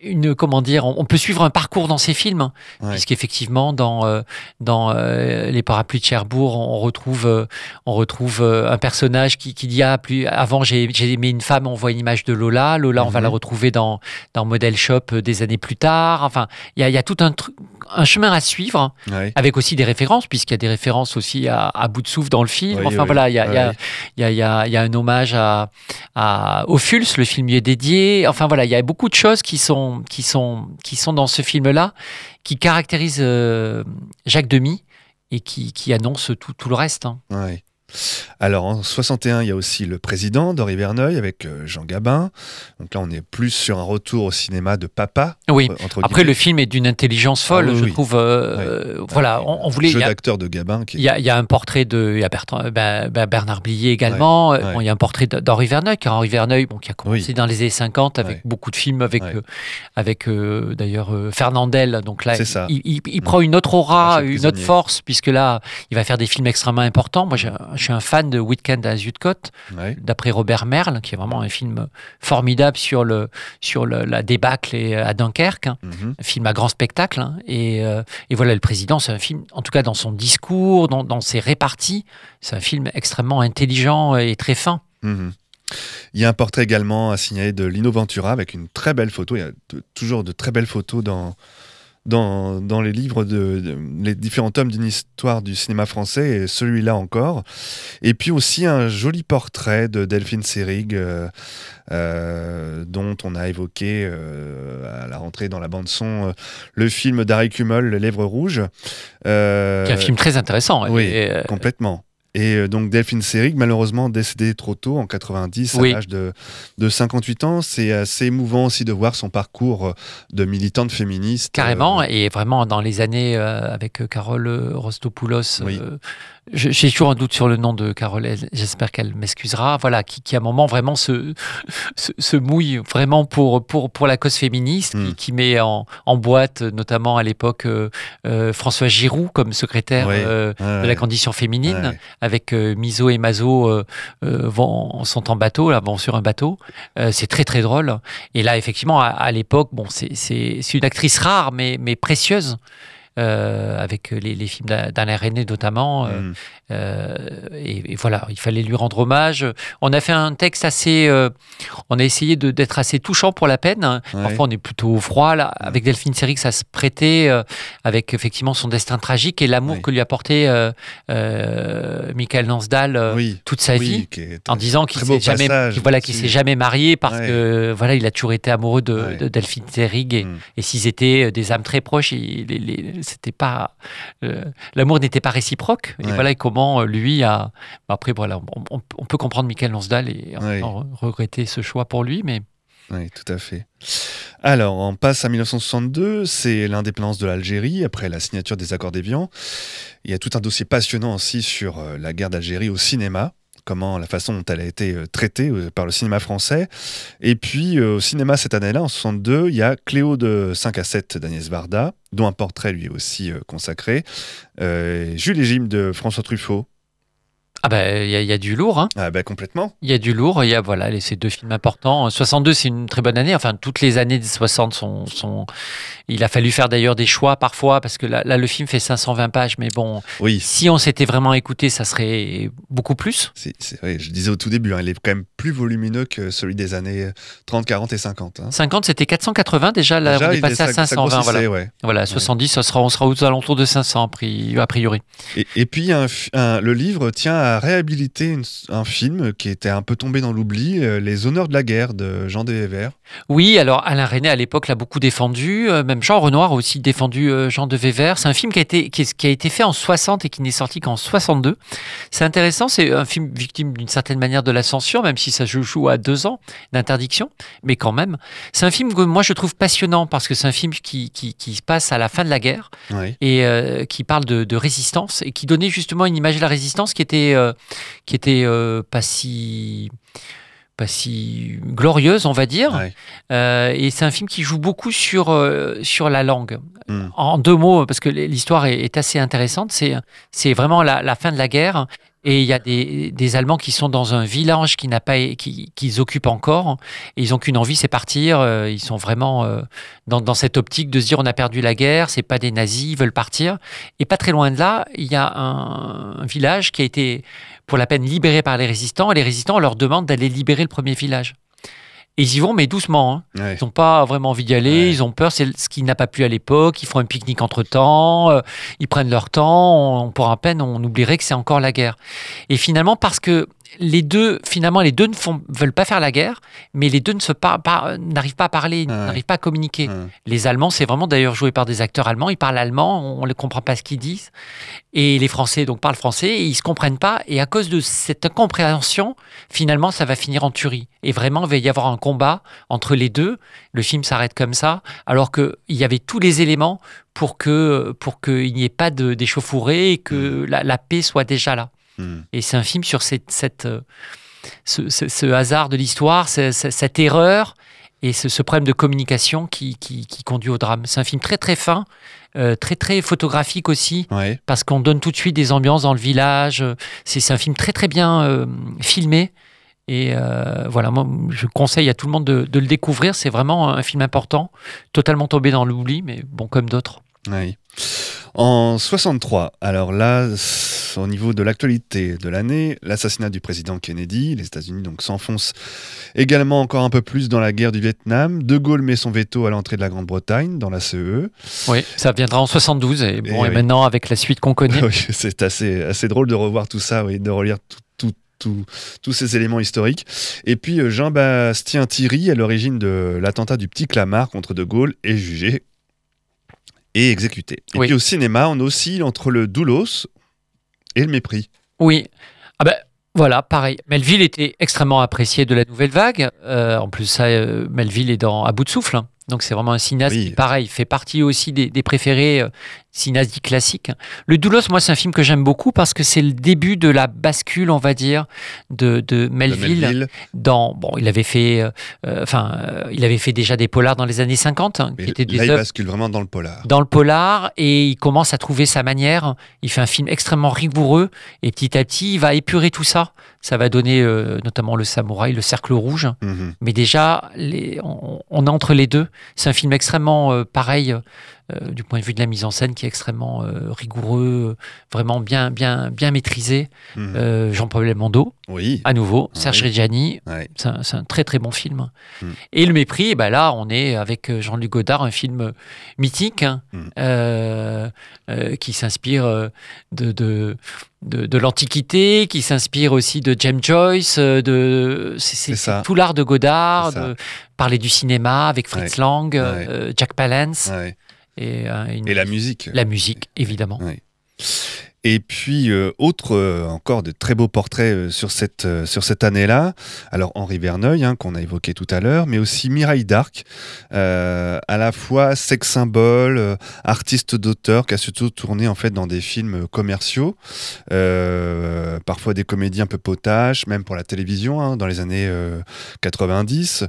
Speaker 9: une comment dire, on, on peut suivre un parcours dans ces films, hein,
Speaker 8: Ouais.
Speaker 9: puisqu'effectivement dans euh, dans euh, les parapluies de Cherbourg, on retrouve on retrouve un personnage qui, qui dit ah plus avant j'ai j'ai aimé une femme, on voit une image de Lola, Lola on va
Speaker 8: Mhm.
Speaker 9: la retrouver dans dans Model Shop des années plus tard. Enfin, il y a, il y a tout un truc un chemin à suivre
Speaker 8: Ouais.
Speaker 9: avec aussi des références, puisqu'il y a des références aussi à, à bout de souffle dans le film.
Speaker 8: Oui,
Speaker 9: enfin
Speaker 8: oui.
Speaker 9: voilà, il y a, y, a, il y, a, il y, a, il y a un hommage à, à, au Fuls, le film lui est dédié. Enfin voilà, il y a beaucoup de choses qui sont, qui sont, qui sont dans ce film-là, qui caractérisent euh, Jacques Demy et qui, qui annoncent tout, tout le reste. hein.
Speaker 8: Ouais. Alors en 61, il y a aussi Le Président d'Henri Verneuil avec euh, Jean Gabin. Donc là, on est plus sur un retour au cinéma de papa.
Speaker 9: Oui.
Speaker 8: entre-
Speaker 9: Après, le film est d'une intelligence folle,
Speaker 8: Ah oui,
Speaker 9: je
Speaker 8: oui.
Speaker 9: trouve. euh, euh, voilà, on, on voulait.
Speaker 8: jeu d'acteur de Gabin
Speaker 9: Il y, a, il y a un portrait de il y a Bertrand- ben- ben Bernard Blier également. Bon, il y a un portrait d'Henri Verneuil, car Henri Verneuil, bon, qui a commencé dans les années 50 avec beaucoup de films, avec, euh, avec euh, d'ailleurs Fernandel. Donc là,
Speaker 8: ça.
Speaker 9: il, il- il
Speaker 8: Mm.
Speaker 9: prend une autre aura, une autre force, puisque là, il va faire des films extrêmement importants. Moi, j'ai- je suis un fan de Weekend à
Speaker 8: Ouais.
Speaker 9: d'après Robert Merle, qui est vraiment un film formidable sur, le, sur le- la débâcle et- à Dunkerque. hein
Speaker 8: Mhm.
Speaker 9: un film à grand spectacle. hein. et, euh, et voilà, Le Président, c'est un film, en tout cas dans son discours, dans, dans ses réparties, c'est un film extrêmement intelligent et très fin.
Speaker 8: Mhm. Il y a un portrait également à signaler de Lino Ventura avec une très belle photo. Il y a de- toujours de très belles photos dans, dans, dans les livres, de, de- les différents tomes d'une histoire du cinéma français, et celui-là encore. Et puis aussi un joli portrait de Delphine Seyrig, euh, euh, dont on a évoqué euh, à la rentrée dans la bande-son le film d'Harry Kummel, Les Lèvres Rouges.
Speaker 9: Un film très intéressant.
Speaker 8: oui,
Speaker 9: Et, euh,
Speaker 8: complètement. Et euh, donc Delphine Seyrig, malheureusement décédée trop tôt, en 90,
Speaker 9: Oui.
Speaker 8: à l'âge de, de 58 ans. C'est assez émouvant aussi de voir son parcours euh, de militante féministe.
Speaker 9: Carrément,
Speaker 8: euh,
Speaker 9: et vraiment dans les années euh, avec Carole Rostopoulos,
Speaker 8: Oui.
Speaker 9: euh, j'ai toujours un doute sur le nom de Carole, j'espère qu'elle m'excusera, voilà, qui, qui à un moment vraiment se, se, se mouille vraiment pour, pour, pour la cause féministe, qui,
Speaker 8: Mm.
Speaker 9: qui met en, en boîte notamment à l'époque euh, euh, François Giroud comme secrétaire euh,
Speaker 8: ouais,
Speaker 9: de la condition féminine,
Speaker 8: ouais.
Speaker 9: avec Miso et Mazo vont, sont en bateau, là, vont sur un bateau. C'est très très drôle. Et là, effectivement, à, à l'époque, bon, c'est une actrice rare, mais, mais précieuse. Euh, avec les, les films d'A- d'Alain René notamment. euh,
Speaker 8: Mm.
Speaker 9: euh, et, et voilà, il fallait lui rendre hommage. On a fait un texte assez. on a essayé d'être assez touchant pour la peine.
Speaker 8: Ouais.
Speaker 9: Parfois, on est plutôt froid. Là. Avec Delphine Seyrig, ça se prêtait avec effectivement son destin tragique et l'amour
Speaker 8: Oui.
Speaker 9: que lui apportait Michael Lansdale euh,
Speaker 8: oui,
Speaker 9: toute sa
Speaker 8: oui,
Speaker 9: vie. En disant qu'il s'est jamais, voilà, qu'il s'est jamais marié parce
Speaker 8: Ouais.
Speaker 9: que voilà, il a toujours été amoureux de,
Speaker 8: Ouais.
Speaker 9: de Delphine Seyrig et,
Speaker 8: Mm.
Speaker 9: et s'ils étaient des âmes très proches, il- les- les- c'était pas euh, l'amour n'était pas réciproque. Et
Speaker 8: Ouais.
Speaker 9: voilà comment euh, lui a. bon, Après voilà, on, on- peut comprendre Michael Lansdale et
Speaker 8: Ouais.
Speaker 9: temps regretter ce choix pour lui, mais
Speaker 8: Oui, tout à fait. Alors, on passe à 1962, c'est l'indépendance de l'Algérie après la signature des accords d'Évian. Il y a tout un dossier passionnant aussi sur euh, la guerre d'Algérie au cinéma, comment la façon dont elle a été euh, traitée euh, par le cinéma français. Et puis euh, au cinéma cette année-là, en 62, il y a Cléo de 5 à 7 d'Agnès Varda, dont un portrait lui est aussi consacré. Jules et Jim de François Truffaut.
Speaker 9: Ah ben, il y, y a du lourd, hein.
Speaker 8: Ah bah complètement.
Speaker 9: Il y a du lourd, il y a voilà, les- ces deux films importants. 62, c'est une très bonne année. Enfin, toutes les années des 60 sont, sont... Il a fallu faire d'ailleurs des choix parfois, parce que là, là, le film fait 520 pages, mais bon,
Speaker 8: Oui.
Speaker 9: si on s'était vraiment écouté, ça serait beaucoup plus.
Speaker 8: C'est, c'est vrai, je disais au tout début, hein, il est quand même plus volumineux que celui des années 30, 40 et 50. hein.
Speaker 9: 50, c'était 480 déjà, là,
Speaker 8: Déjà,
Speaker 9: on est passé à
Speaker 8: ça
Speaker 9: 520.
Speaker 8: grossissait,
Speaker 9: Voilà,
Speaker 8: ouais.
Speaker 9: voilà 70, ça sera, on sera aux alentours de 500 a pri- a priori.
Speaker 8: Et, et puis, un un- le livre tient à réhabiliter une- un film qui était un peu tombé dans l'oubli, euh, Les Honneurs de la guerre de Jean de Wever.
Speaker 9: Oui, alors Alain René à l'époque l'a beaucoup défendu, euh, même Jean Renoir a aussi défendu euh, Jean de Vévert. C'est un film qui a, été, qui, a été fait en 60 et qui n'est sorti qu'en 62. C'est intéressant, c'est un film victime d'une certaine manière de la censure, même si ça se joue à deux ans d'interdiction, mais quand même. C'est un film que moi je trouve passionnant parce que c'est un film qui, qui, qui se passe à la fin de la guerre et euh, qui parle de, de résistance et qui donnait justement une image de la résistance qui était, euh, qui était euh, pas si pas si glorieuse, on va dire.
Speaker 8: Ouais.
Speaker 9: Euh, et c'est un film qui joue beaucoup sur, euh, sur la langue.
Speaker 8: Mm.
Speaker 9: En deux mots, parce que l'histoire est, est assez intéressante, c'est, c'est vraiment la, la fin de la guerre. Et il y a des, des Allemands qui sont dans un village qui n'a pas, qui, qu'ils occupent encore. Et ils n'ont qu'une envie, c'est partir. Euh, Ils sont vraiment euh, dans, dans cette optique de se dire on a perdu la guerre, c'est pas des nazis, ils veulent partir. Et pas très loin de là, il y a un, un village qui a été pour la peine libéré par les résistants. Et les résistants leur demandent d'aller libérer le premier village. Et ils y vont, mais doucement. hein.
Speaker 8: Ouais.
Speaker 9: Ils n'ont pas vraiment envie d'y aller,
Speaker 8: Ouais.
Speaker 9: ils ont peur, c'est ce qui n'a pas plu à l'époque, ils font un pique-nique entre-temps, euh, ils prennent leur temps, on, pour à peine on oublierait que c'est encore la guerre. Et finalement, parce que les deux, finalement, les deux ne font, veulent pas faire la guerre, mais les deux ne se par- par- n'arrivent pas à parler,
Speaker 8: Ouais.
Speaker 9: n'arrivent pas à communiquer. Les Allemands, c'est vraiment d'ailleurs joué par des acteurs allemands. Ils parlent allemand, on ne comprend pas ce qu'ils disent. Et les Français donc parlent français et ils se comprennent pas. Et à cause de cette incompréhension, finalement, ça va finir en tuerie. Et vraiment, il va y avoir un combat entre les deux. Le film s'arrête comme ça, alors qu'il y avait tous les éléments pour que pour qu'il n'y ait pas de- d'échauffourée et que la, la paix soit déjà là. Et c'est un film sur cette, cette, euh, ce, ce- ce hasard de l'histoire, ce- ce- cette erreur et ce, ce problème de communication qui, qui, qui conduit au drame. C'est un film très très fin, euh, très très photographique aussi,
Speaker 8: Ouais.
Speaker 9: parce qu'on donne tout de suite des ambiances dans le village. C'est un film très très bien euh, filmé. Et euh, voilà, moi je conseille à tout le monde de, de le découvrir. C'est vraiment un film important, totalement tombé dans l'oubli, mais bon, comme d'autres.
Speaker 8: Ouais. En 63, alors là, au niveau de l'actualité de l'année, l'assassinat du président Kennedy, les États-Unis donc s'enfoncent également encore un peu plus dans la guerre du Vietnam. De Gaulle met son veto à l'entrée de la Grande-Bretagne dans la E. CEE.
Speaker 9: Oui, ça viendra en 72 et bon,
Speaker 8: Et
Speaker 9: et,
Speaker 8: oui.
Speaker 9: maintenant avec la suite qu'on connaît.
Speaker 8: Oui, c'est assez, assez drôle de revoir tout ça, oui, de relire tout- tous ces éléments historiques. Et puis euh, Jean-Bastien Thierry, à l'origine de l'attentat du petit Clamart contre De Gaulle, est jugé et exécuté. Et
Speaker 9: Oui.
Speaker 8: puis au cinéma, on oscille entre le doulos et le mépris.
Speaker 9: Oui. Ah ben voilà, pareil. Melville était extrêmement apprécié de la nouvelle vague. Euh, en plus, ça, euh, Melville est dans à bout de souffle. hein. Donc c'est vraiment un cinéaste
Speaker 8: Oui.
Speaker 9: qui, pareil, fait partie aussi des, des préférés euh, cinéastes dits classiques. Le Doulos, moi, c'est un film que j'aime beaucoup parce que c'est le début de la bascule, on va dire, de, de
Speaker 8: de
Speaker 9: Melville. Dans, bon, il avait fait, euh, euh, enfin, euh, il avait fait déjà des polars dans les années 50, hein, qui étaient des
Speaker 8: là, il bascule vraiment dans le polar.
Speaker 9: dans le polar et il commence à trouver sa manière. Il fait un film extrêmement rigoureux et petit à petit, il va épurer tout ça. Ça va donner euh, notamment le samouraï, le cercle rouge.
Speaker 8: Mhm.
Speaker 9: Mais déjà, les, on, on entre les deux. C'est un film extrêmement pareil du point de vue de la mise en scène qui est extrêmement euh, rigoureux, euh, vraiment bien, bien, bien maîtrisé.
Speaker 8: Mhm.
Speaker 9: Euh, Jean-Paul Belmondo,
Speaker 8: oui.
Speaker 9: à nouveau, Serge
Speaker 8: oui.
Speaker 9: Reggiani, c'est un, très très bon film.
Speaker 8: Mm.
Speaker 9: Et Le Mépris, bah là, on est avec euh, Jean-Luc Godard, un film mythique hein, euh, euh, qui s'inspire euh, de, de, de, de l'Antiquité, qui s'inspire aussi de James Joyce, euh, de c'est- tout l'art de Godard, de parler du cinéma avec Fritz
Speaker 8: Ouais.
Speaker 9: Lang,
Speaker 8: Ouais.
Speaker 9: euh, Jack Palance
Speaker 8: Ouais.
Speaker 9: Et, euh, une-
Speaker 8: Et la musique.
Speaker 9: la musique, évidemment.
Speaker 8: Et puis, euh, autre, euh, encore de très beaux portraits euh, sur cette, sur cette année-là. Alors, Henri Verneuil, hein, qu'on a évoqué tout à l'heure, mais aussi Mireille d'Arc, à la fois sex symbole, artiste d'auteur, qui a surtout tourné en fait dans des films commerciaux, parfois des comédies un peu potaches, même pour la télévision, hein, dans les années euh, 90.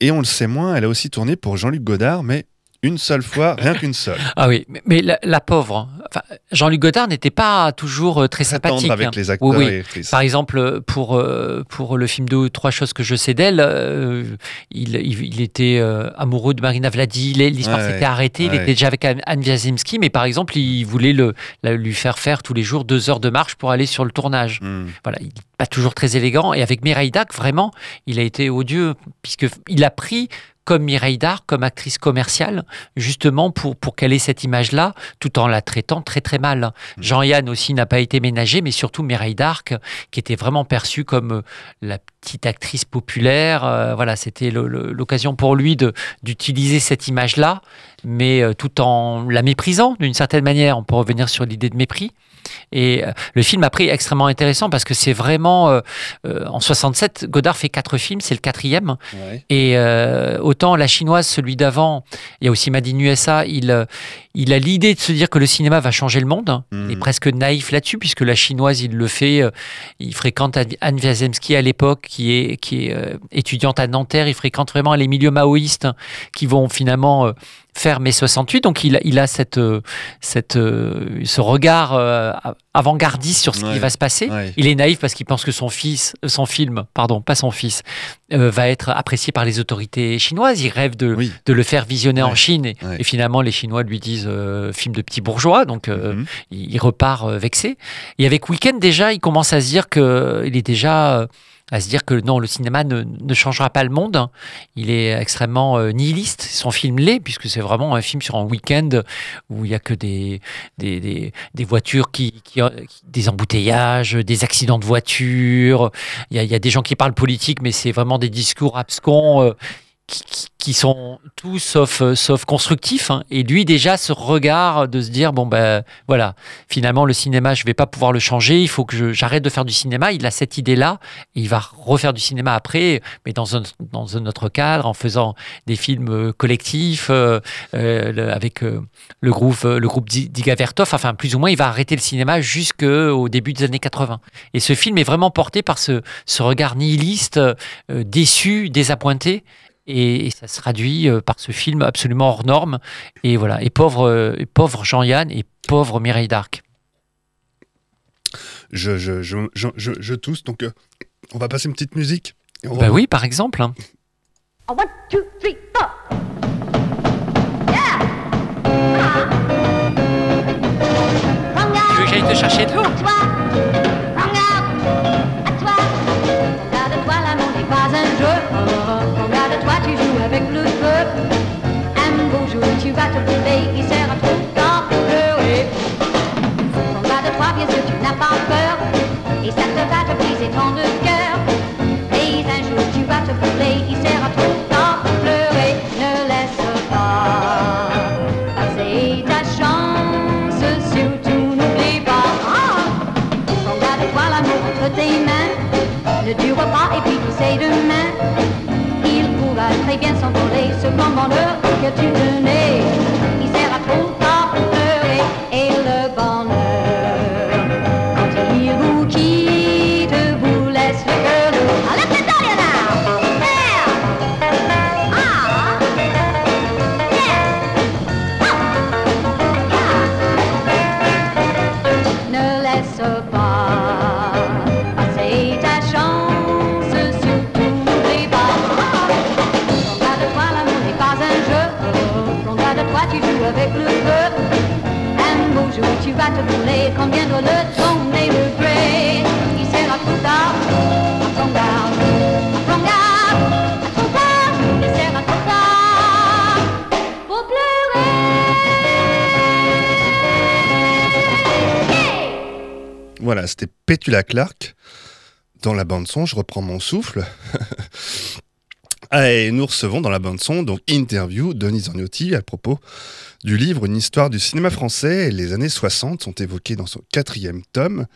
Speaker 8: Et on le sait moins, elle a aussi tourné pour Jean-Luc Godard, mais une seule fois, rien qu'une seule.
Speaker 9: Ah oui, mais, mais la, la pauvre. Enfin, Jean-Luc Godard n'était pas toujours euh, très
Speaker 8: Très
Speaker 9: sympathique.
Speaker 8: avec
Speaker 9: hein.
Speaker 8: les acteurs
Speaker 9: Oui, oui.
Speaker 8: et actrices.
Speaker 9: Par exemple, pour, euh, pour le film de Trois choses que je sais d'elle, euh, il, il, était euh, amoureux de Marina Vladi, l'histoire
Speaker 8: Ouais,
Speaker 9: s'était arrêtée, il était déjà avec Anne Wiazemski, mais par exemple, il voulait le, la- lui faire faire tous les jours deux heures de marche pour aller sur le tournage.
Speaker 8: Hmm.
Speaker 9: Voilà, il n'est pas toujours très élégant. Et avec Mireille Dac, vraiment, il a été odieux, puisqu'il a pris comme Mireille Darc, comme actrice commerciale, justement pour, pour qu'elle ait cette image-là, tout en la traitant très très mal. Jean-Yann aussi n'a pas été ménagé, mais surtout Mireille Darc, qui était vraiment perçue comme euh, la petite actrice populaire. Euh, voilà, c'était l'occasion pour lui d'utiliser cette image-là, mais euh, tout en la méprisant d'une certaine manière. On peut revenir sur l'idée de mépris. Et euh, le film après est extrêmement intéressant parce que c'est vraiment euh, euh, en 67, Godard fait quatre films, c'est le quatrième.
Speaker 8: Ouais.
Speaker 9: Et euh, autant la chinoise, celui d'avant, il y a aussi Made in USA, il, euh, il a l'idée de se dire que le cinéma va changer le monde.
Speaker 8: Mhm.
Speaker 9: Il est presque naïf là-dessus, puisque la chinoise, il le fait. euh, il fréquente Anne- Wiazemski à l'époque, qui est, qui est euh, étudiante à Nanterre. Il fréquente vraiment les milieux maoïstes qui vont finalement. euh, faire mai 68, donc il, a- il a cette, euh, cette, ce regard avant-gardiste sur ce
Speaker 8: Ouais.
Speaker 9: qui va se passer.
Speaker 8: Ouais.
Speaker 9: Il est naïf parce qu'il pense que son fils, son film, pardon, pas son fils, euh, va être apprécié par les autorités chinoises. Il rêve de,
Speaker 8: Oui.
Speaker 9: de le faire visionner en. Chine et finalement les Chinois lui disent euh, film de petits bourgeois, donc euh,
Speaker 8: Mhm.
Speaker 9: il, il repart euh, vexé. Et avec Weekend déjà, il commence à se dire que il est déjà à se dire que non, le cinéma ne, ne changera pas le monde. Il est extrêmement euh, nihiliste. Son film l'est, puisque c'est vraiment un film sur un week-end où il n'y a que des, des, des, des voitures qui, qui, qui- des embouteillages, des accidents de voitures. Il y a, il y a des gens qui parlent politique, mais c'est vraiment des discours abscons. Qui, sont tous sauf, euh, constructifs. hein. Et lui, déjà, ce regard de se dire bon, ben voilà, finalement, le cinéma, je vais pas pouvoir le changer, il faut que j'arrête de faire du cinéma. Il a cette idée-là, et il va refaire du cinéma après, mais dans un, autre cadre, en faisant des films euh, collectifs, euh, avec le groupe, le groupe Di- Diga Vertov. Enfin, plus ou moins, il va arrêter le cinéma jusqu'au début des années 80. Et ce film est vraiment porté par ce, regard nihiliste, déçu, désappointé. Et, et ça se traduit euh, par ce film absolument hors norme. Et voilà. Et pauvre, euh, et pauvre Jean-Yann et pauvre Mireille Darc.
Speaker 8: Je, je, je, je, je, je tousse, donc euh, on va passer une petite musique. Et on
Speaker 9: Bah
Speaker 8: va-
Speaker 9: oui, par exemple. hein.
Speaker 5: One, two, three, four.
Speaker 9: Tu veux que j'aille te chercher de l'eau
Speaker 5: ce bonheur que tu tenais.
Speaker 8: Petula Clark. Dans la bande-son, je reprends mon souffle. Et nous recevons dans la bande-son, donc, interview de Denis Orgnotti à propos du livre Une histoire du cinéma français. Les années 60 sont évoquées dans son quatrième tome.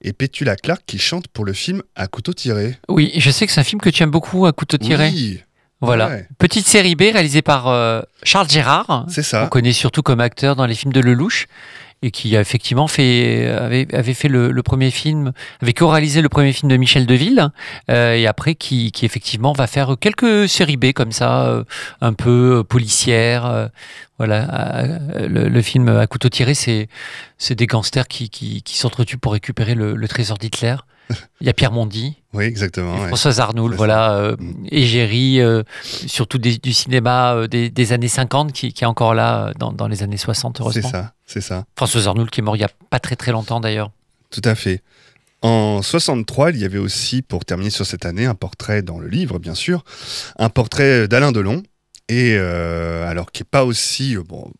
Speaker 8: Et Petula Clark qui chante pour le film À couteau tiré.
Speaker 9: Oui, je sais que c'est un film que tu aimes beaucoup, à couteau tiré.
Speaker 8: Oui,
Speaker 9: Voilà.
Speaker 8: ouais.
Speaker 9: Petite série B réalisée par euh, Charles Gérard.
Speaker 8: c'est
Speaker 9: On
Speaker 8: ça.
Speaker 9: connaît surtout comme acteur dans les films de Lelouch. Et qui a effectivement fait, avait, avait fait le, le premier film, avait co-réalisé le premier film de Michel Deville, euh, et après qui, qui effectivement va faire quelques séries B comme ça, euh, un peu euh, policières. euh, voilà, le, le film à couteau tiré, c'est c'est des gangsters qui, qui, qui s'entretuent pour récupérer le, le trésor d'Hitler. Il y a Pierre Mondy,
Speaker 8: Oui, exactement.
Speaker 9: Françoise Arnoul,
Speaker 8: C'est
Speaker 9: voilà, euh,
Speaker 8: Mm.
Speaker 9: égérie, euh, surtout des- du cinéma euh, des, des années 50 qui, qui est encore là dans, dans les années 60,
Speaker 8: C'est
Speaker 9: heureusement.
Speaker 8: ça, c'est ça.
Speaker 9: Françoise Arnoul qui est mort il n'y a pas très très longtemps d'ailleurs.
Speaker 8: Tout à fait. En 63, il y avait aussi, pour terminer sur cette année, un portrait dans le livre, bien sûr, un portrait d'Alain Delon, et alors qui est pas aussi, bon,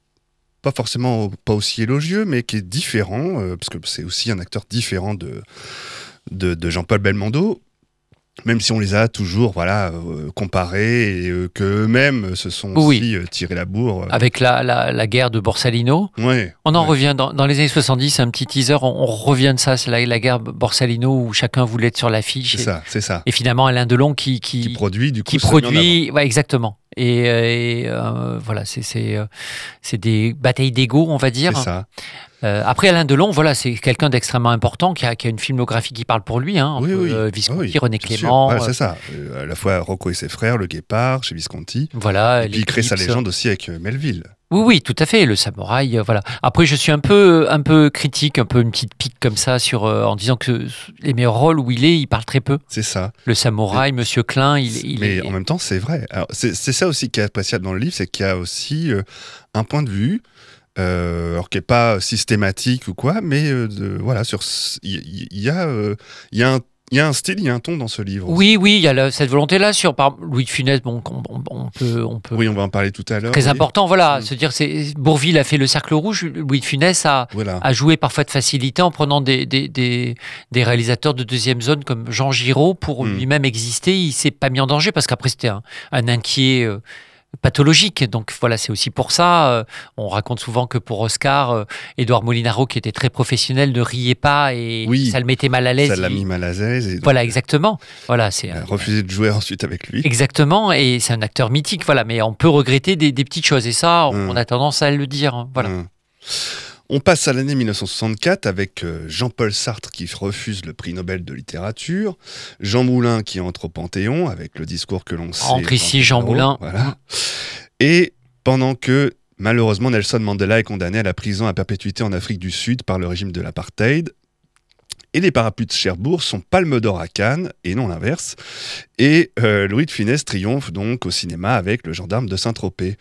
Speaker 8: pas forcément pas aussi élogieux, mais qui est différent, parce que c'est aussi un acteur différent de, de, de Jean-Paul Belmondo, même si on les a toujours, voilà, euh, comparés et euh, qu'eux-mêmes se sont
Speaker 9: Oui.
Speaker 8: aussi euh, tirés la bourre. euh,
Speaker 9: Avec la, la, la guerre de Borsalino,
Speaker 8: ouais,
Speaker 9: on en
Speaker 8: ouais.
Speaker 9: revient dans, dans les années 70, un petit teaser, on, on revient de ça, c'est la, la guerre Borsalino où chacun voulait être sur l'affiche.
Speaker 8: C'est ça, c'est ça.
Speaker 9: et finalement Alain Delon qui, qui,
Speaker 8: Qui produit du coup.
Speaker 9: qui produit, ouais, exactement. Et, euh, et, euh, voilà, c'est c'est euh, c'est des batailles d'ego, on va dire.
Speaker 8: C'est ça.
Speaker 9: Euh, après Alain Delon, voilà, c'est quelqu'un d'extrêmement important qui a, qui a une filmographie qui parle pour lui. Hein,
Speaker 8: Oui, oui.
Speaker 9: euh,
Speaker 8: Ah
Speaker 9: Visconti,
Speaker 8: oui,
Speaker 9: René. Clément,
Speaker 8: Voilà, c'est ça. À la fois Rocco et ses frères, Le Guépard, chez Visconti.
Speaker 9: voilà.
Speaker 8: et puis il crée sa légende aussi avec Melville.
Speaker 9: Oui, oui, tout à fait. Le samouraï, euh, voilà. Après, je suis un peu, un peu critique, un peu une petite pique comme ça sur, euh, en disant que les meilleurs rôles où il est, il parle très peu.
Speaker 8: C'est ça.
Speaker 9: Le samouraï, Monsieur Klein, il, il
Speaker 8: Mais
Speaker 9: est.
Speaker 8: en même temps, c'est vrai. C'est ça aussi qui est appréciable dans le livre, c'est qu'il y a aussi euh, un point de vue, euh, alors qui n'est pas systématique ou quoi, mais euh, de- voilà, sur il y, y a, euh, il y a un il y a un style, il y a un ton dans ce livre.
Speaker 9: Oui, oui, il y a cette volonté-là sur par Louis de Funès. Bon, on, on- on peut, on peut.
Speaker 8: Oui, on va en parler tout à l'heure.
Speaker 9: Très
Speaker 8: oui.
Speaker 9: important, voilà.
Speaker 8: Mm.
Speaker 9: Se dire, c'est Bourville a fait le cercle rouge. Louis de Funès a,
Speaker 8: Voilà.
Speaker 9: a joué parfois de facilité en prenant des, des, des, des réalisateurs de deuxième zone comme Jean Giraud pour
Speaker 8: Mm.
Speaker 9: lui-même exister. Il s'est pas mis en danger parce qu'après c'était un, un inquiet euh, pathologique. Donc voilà, c'est aussi pour ça. euh, on raconte souvent que pour Oscar, euh, Édouard Molinaro, qui était très professionnel, ne riait pas et
Speaker 8: Oui.
Speaker 9: ça le mettait mal à l'aise.
Speaker 8: Ça l'a mis mal à l'aise.
Speaker 9: Voilà, exactement. Voilà, c'est
Speaker 8: refusé de jouer ensuite avec lui.
Speaker 9: Exactement, et c'est un acteur mythique, voilà, mais on peut regretter des, des petites choses, et ça, on, on a tendance à le dire. hein, Voilà.
Speaker 8: Hum. On passe à l'année 1964 avec euh, Jean-Paul Sartre qui refuse le prix Nobel de littérature, Jean Moulin qui entre au Panthéon avec le discours que l'on sait.
Speaker 9: Entre ici, Jean Moulin.
Speaker 8: Voilà. Et pendant que malheureusement Nelson Mandela est condamné à la prison à perpétuité en Afrique du Sud par le régime de l'apartheid. Et les parapluies de Cherbourg sont palme d'or à Cannes, et non l'inverse. Et euh, Louis de Funès triomphe donc au cinéma avec Le Gendarme de Saint-Tropez.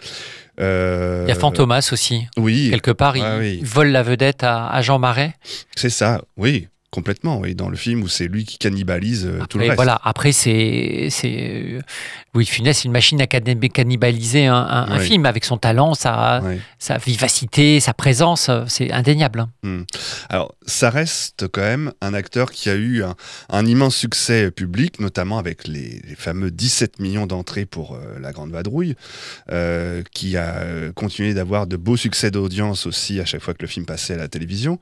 Speaker 8: Euh,
Speaker 9: Il y a Fantomas aussi,
Speaker 8: Oui,
Speaker 9: quelque part, il,
Speaker 8: ouais, oui.
Speaker 9: il vole la vedette à, à Jean Marais.
Speaker 8: c'est ça, oui, complètement. Oui, dans le film où c'est lui qui cannibalise euh, tout le
Speaker 9: Après,
Speaker 8: reste.
Speaker 9: voilà, après, c'est. c'est, Louis de Funès, c'est une machine à canni- cannibaliser un, un- un
Speaker 8: Oui.
Speaker 9: film avec son talent, sa, sa vivacité, sa présence, euh, c'est indéniable. hein.
Speaker 8: Alors, ça reste quand même un acteur qui a eu un, un immense succès public, notamment avec les, les fameux 17 millions d'entrées pour euh, La Grande Vadrouille, euh, qui a continué d'avoir de beaux succès d'audience aussi à chaque fois que le film passait à la télévision.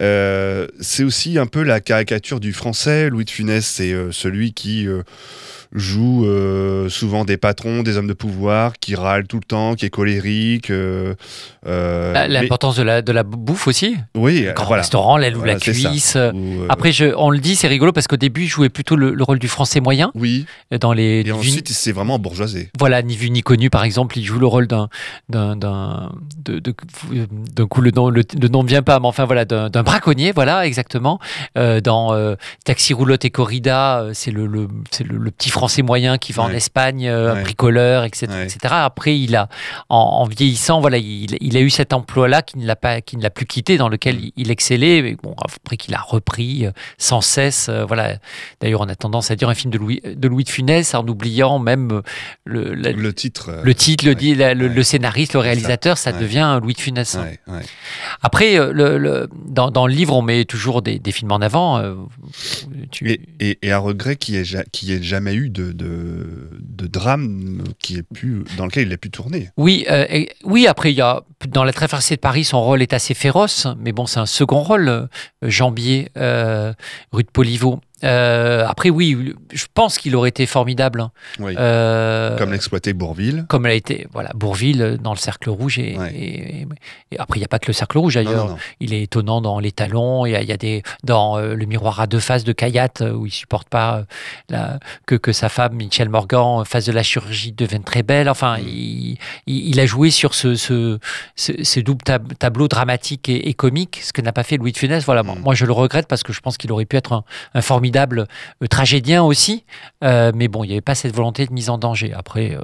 Speaker 8: Euh, c'est aussi un peu la caricature du français. Louis de Funès, c'est euh, celui qui euh, joue euh, souvent des patrons, des hommes de pouvoir, qui râle tout le temps, qui est colérique. euh, euh, mais-
Speaker 9: L'importance de la, de la bouffe aussi.
Speaker 8: oui,
Speaker 9: grand
Speaker 8: voilà.
Speaker 9: restaurant, l'aile ou
Speaker 8: Voilà,
Speaker 9: la cuisse.
Speaker 8: Ou,
Speaker 9: Après, je, on le dit, c'est rigolo parce qu'au début, il jouait plutôt le, le rôle du français moyen
Speaker 8: oui,
Speaker 9: dans les.
Speaker 8: et ensuite c'est vraiment bourgeoisé.
Speaker 9: Voilà, ni vu ni connu, par exemple, il joue le rôle d'un. d'un, de, de- d'un coup, le nom, le, le nom ne vient pas, mais enfin, voilà, d'un, braconnier, voilà, exactement. Euh, dans Taxi, Roulotte et Corrida, c'est, le, le, le, le petit français moyen qui va en. Espagne, euh,
Speaker 8: Ouais.
Speaker 9: bricoleur, etc.,
Speaker 8: Ouais.
Speaker 9: etc. Après, il a, en, en vieillissant, voilà, il, il a eu cet emploi-là qui ne l'a, pas, qui ne l'a plus quitté, dans lequel
Speaker 8: Mm.
Speaker 9: il, il excellait, mais bon, après qu'il a repris euh, sans cesse. euh, voilà. D'ailleurs, on a tendance à dire un film de Louis de, Louis de Funès en oubliant même le, la-
Speaker 8: Le titre.
Speaker 9: le titre, le, la- le, scénariste, le
Speaker 8: ça,
Speaker 9: réalisateur, ça, devient Louis de Funès. Après, le, dans, dans le livre, on met toujours des, des films en avant. tu-
Speaker 8: Et, et, et à regret qu'il n'y ait, ait jamais eu de, de, drame qui pu, dans lequel il ait pu tourner.
Speaker 9: Oui, euh, oui. Après, il y a dans la traversée de Paris, son rôle est assez féroce, mais bon, c'est un second rôle. euh, Jambier, euh, rue de Poliveau. Euh, après, oui, je pense qu'il aurait été formidable. hein.
Speaker 8: Oui.
Speaker 9: Euh,
Speaker 8: Comme l'exploitait Bourville.
Speaker 9: comme elle a été, voilà, Bourville euh, dans le cercle rouge. Et,
Speaker 8: Ouais.
Speaker 9: et- et après, il n'y a pas que le cercle rouge d'ailleurs. Il est étonnant dans Les Talons. Il y a, il y a des dans euh, le miroir à deux faces de Kayat où il supporte pas la- que que sa femme Michel Morgan fasse de la chirurgie devienne très belle. Enfin,
Speaker 8: Mm.
Speaker 9: il, il- il a joué sur ce ce, ce- ce double tab- tableau dramatique et, et comique, ce que n'a pas fait Louis de Funès. Voilà,
Speaker 8: Mm.
Speaker 9: moi je le regrette parce que je pense qu'il aurait pu être un, un formidable euh, tragédien aussi. Euh, mais bon, il n'y avait pas cette volonté de mise en danger. Après. euh,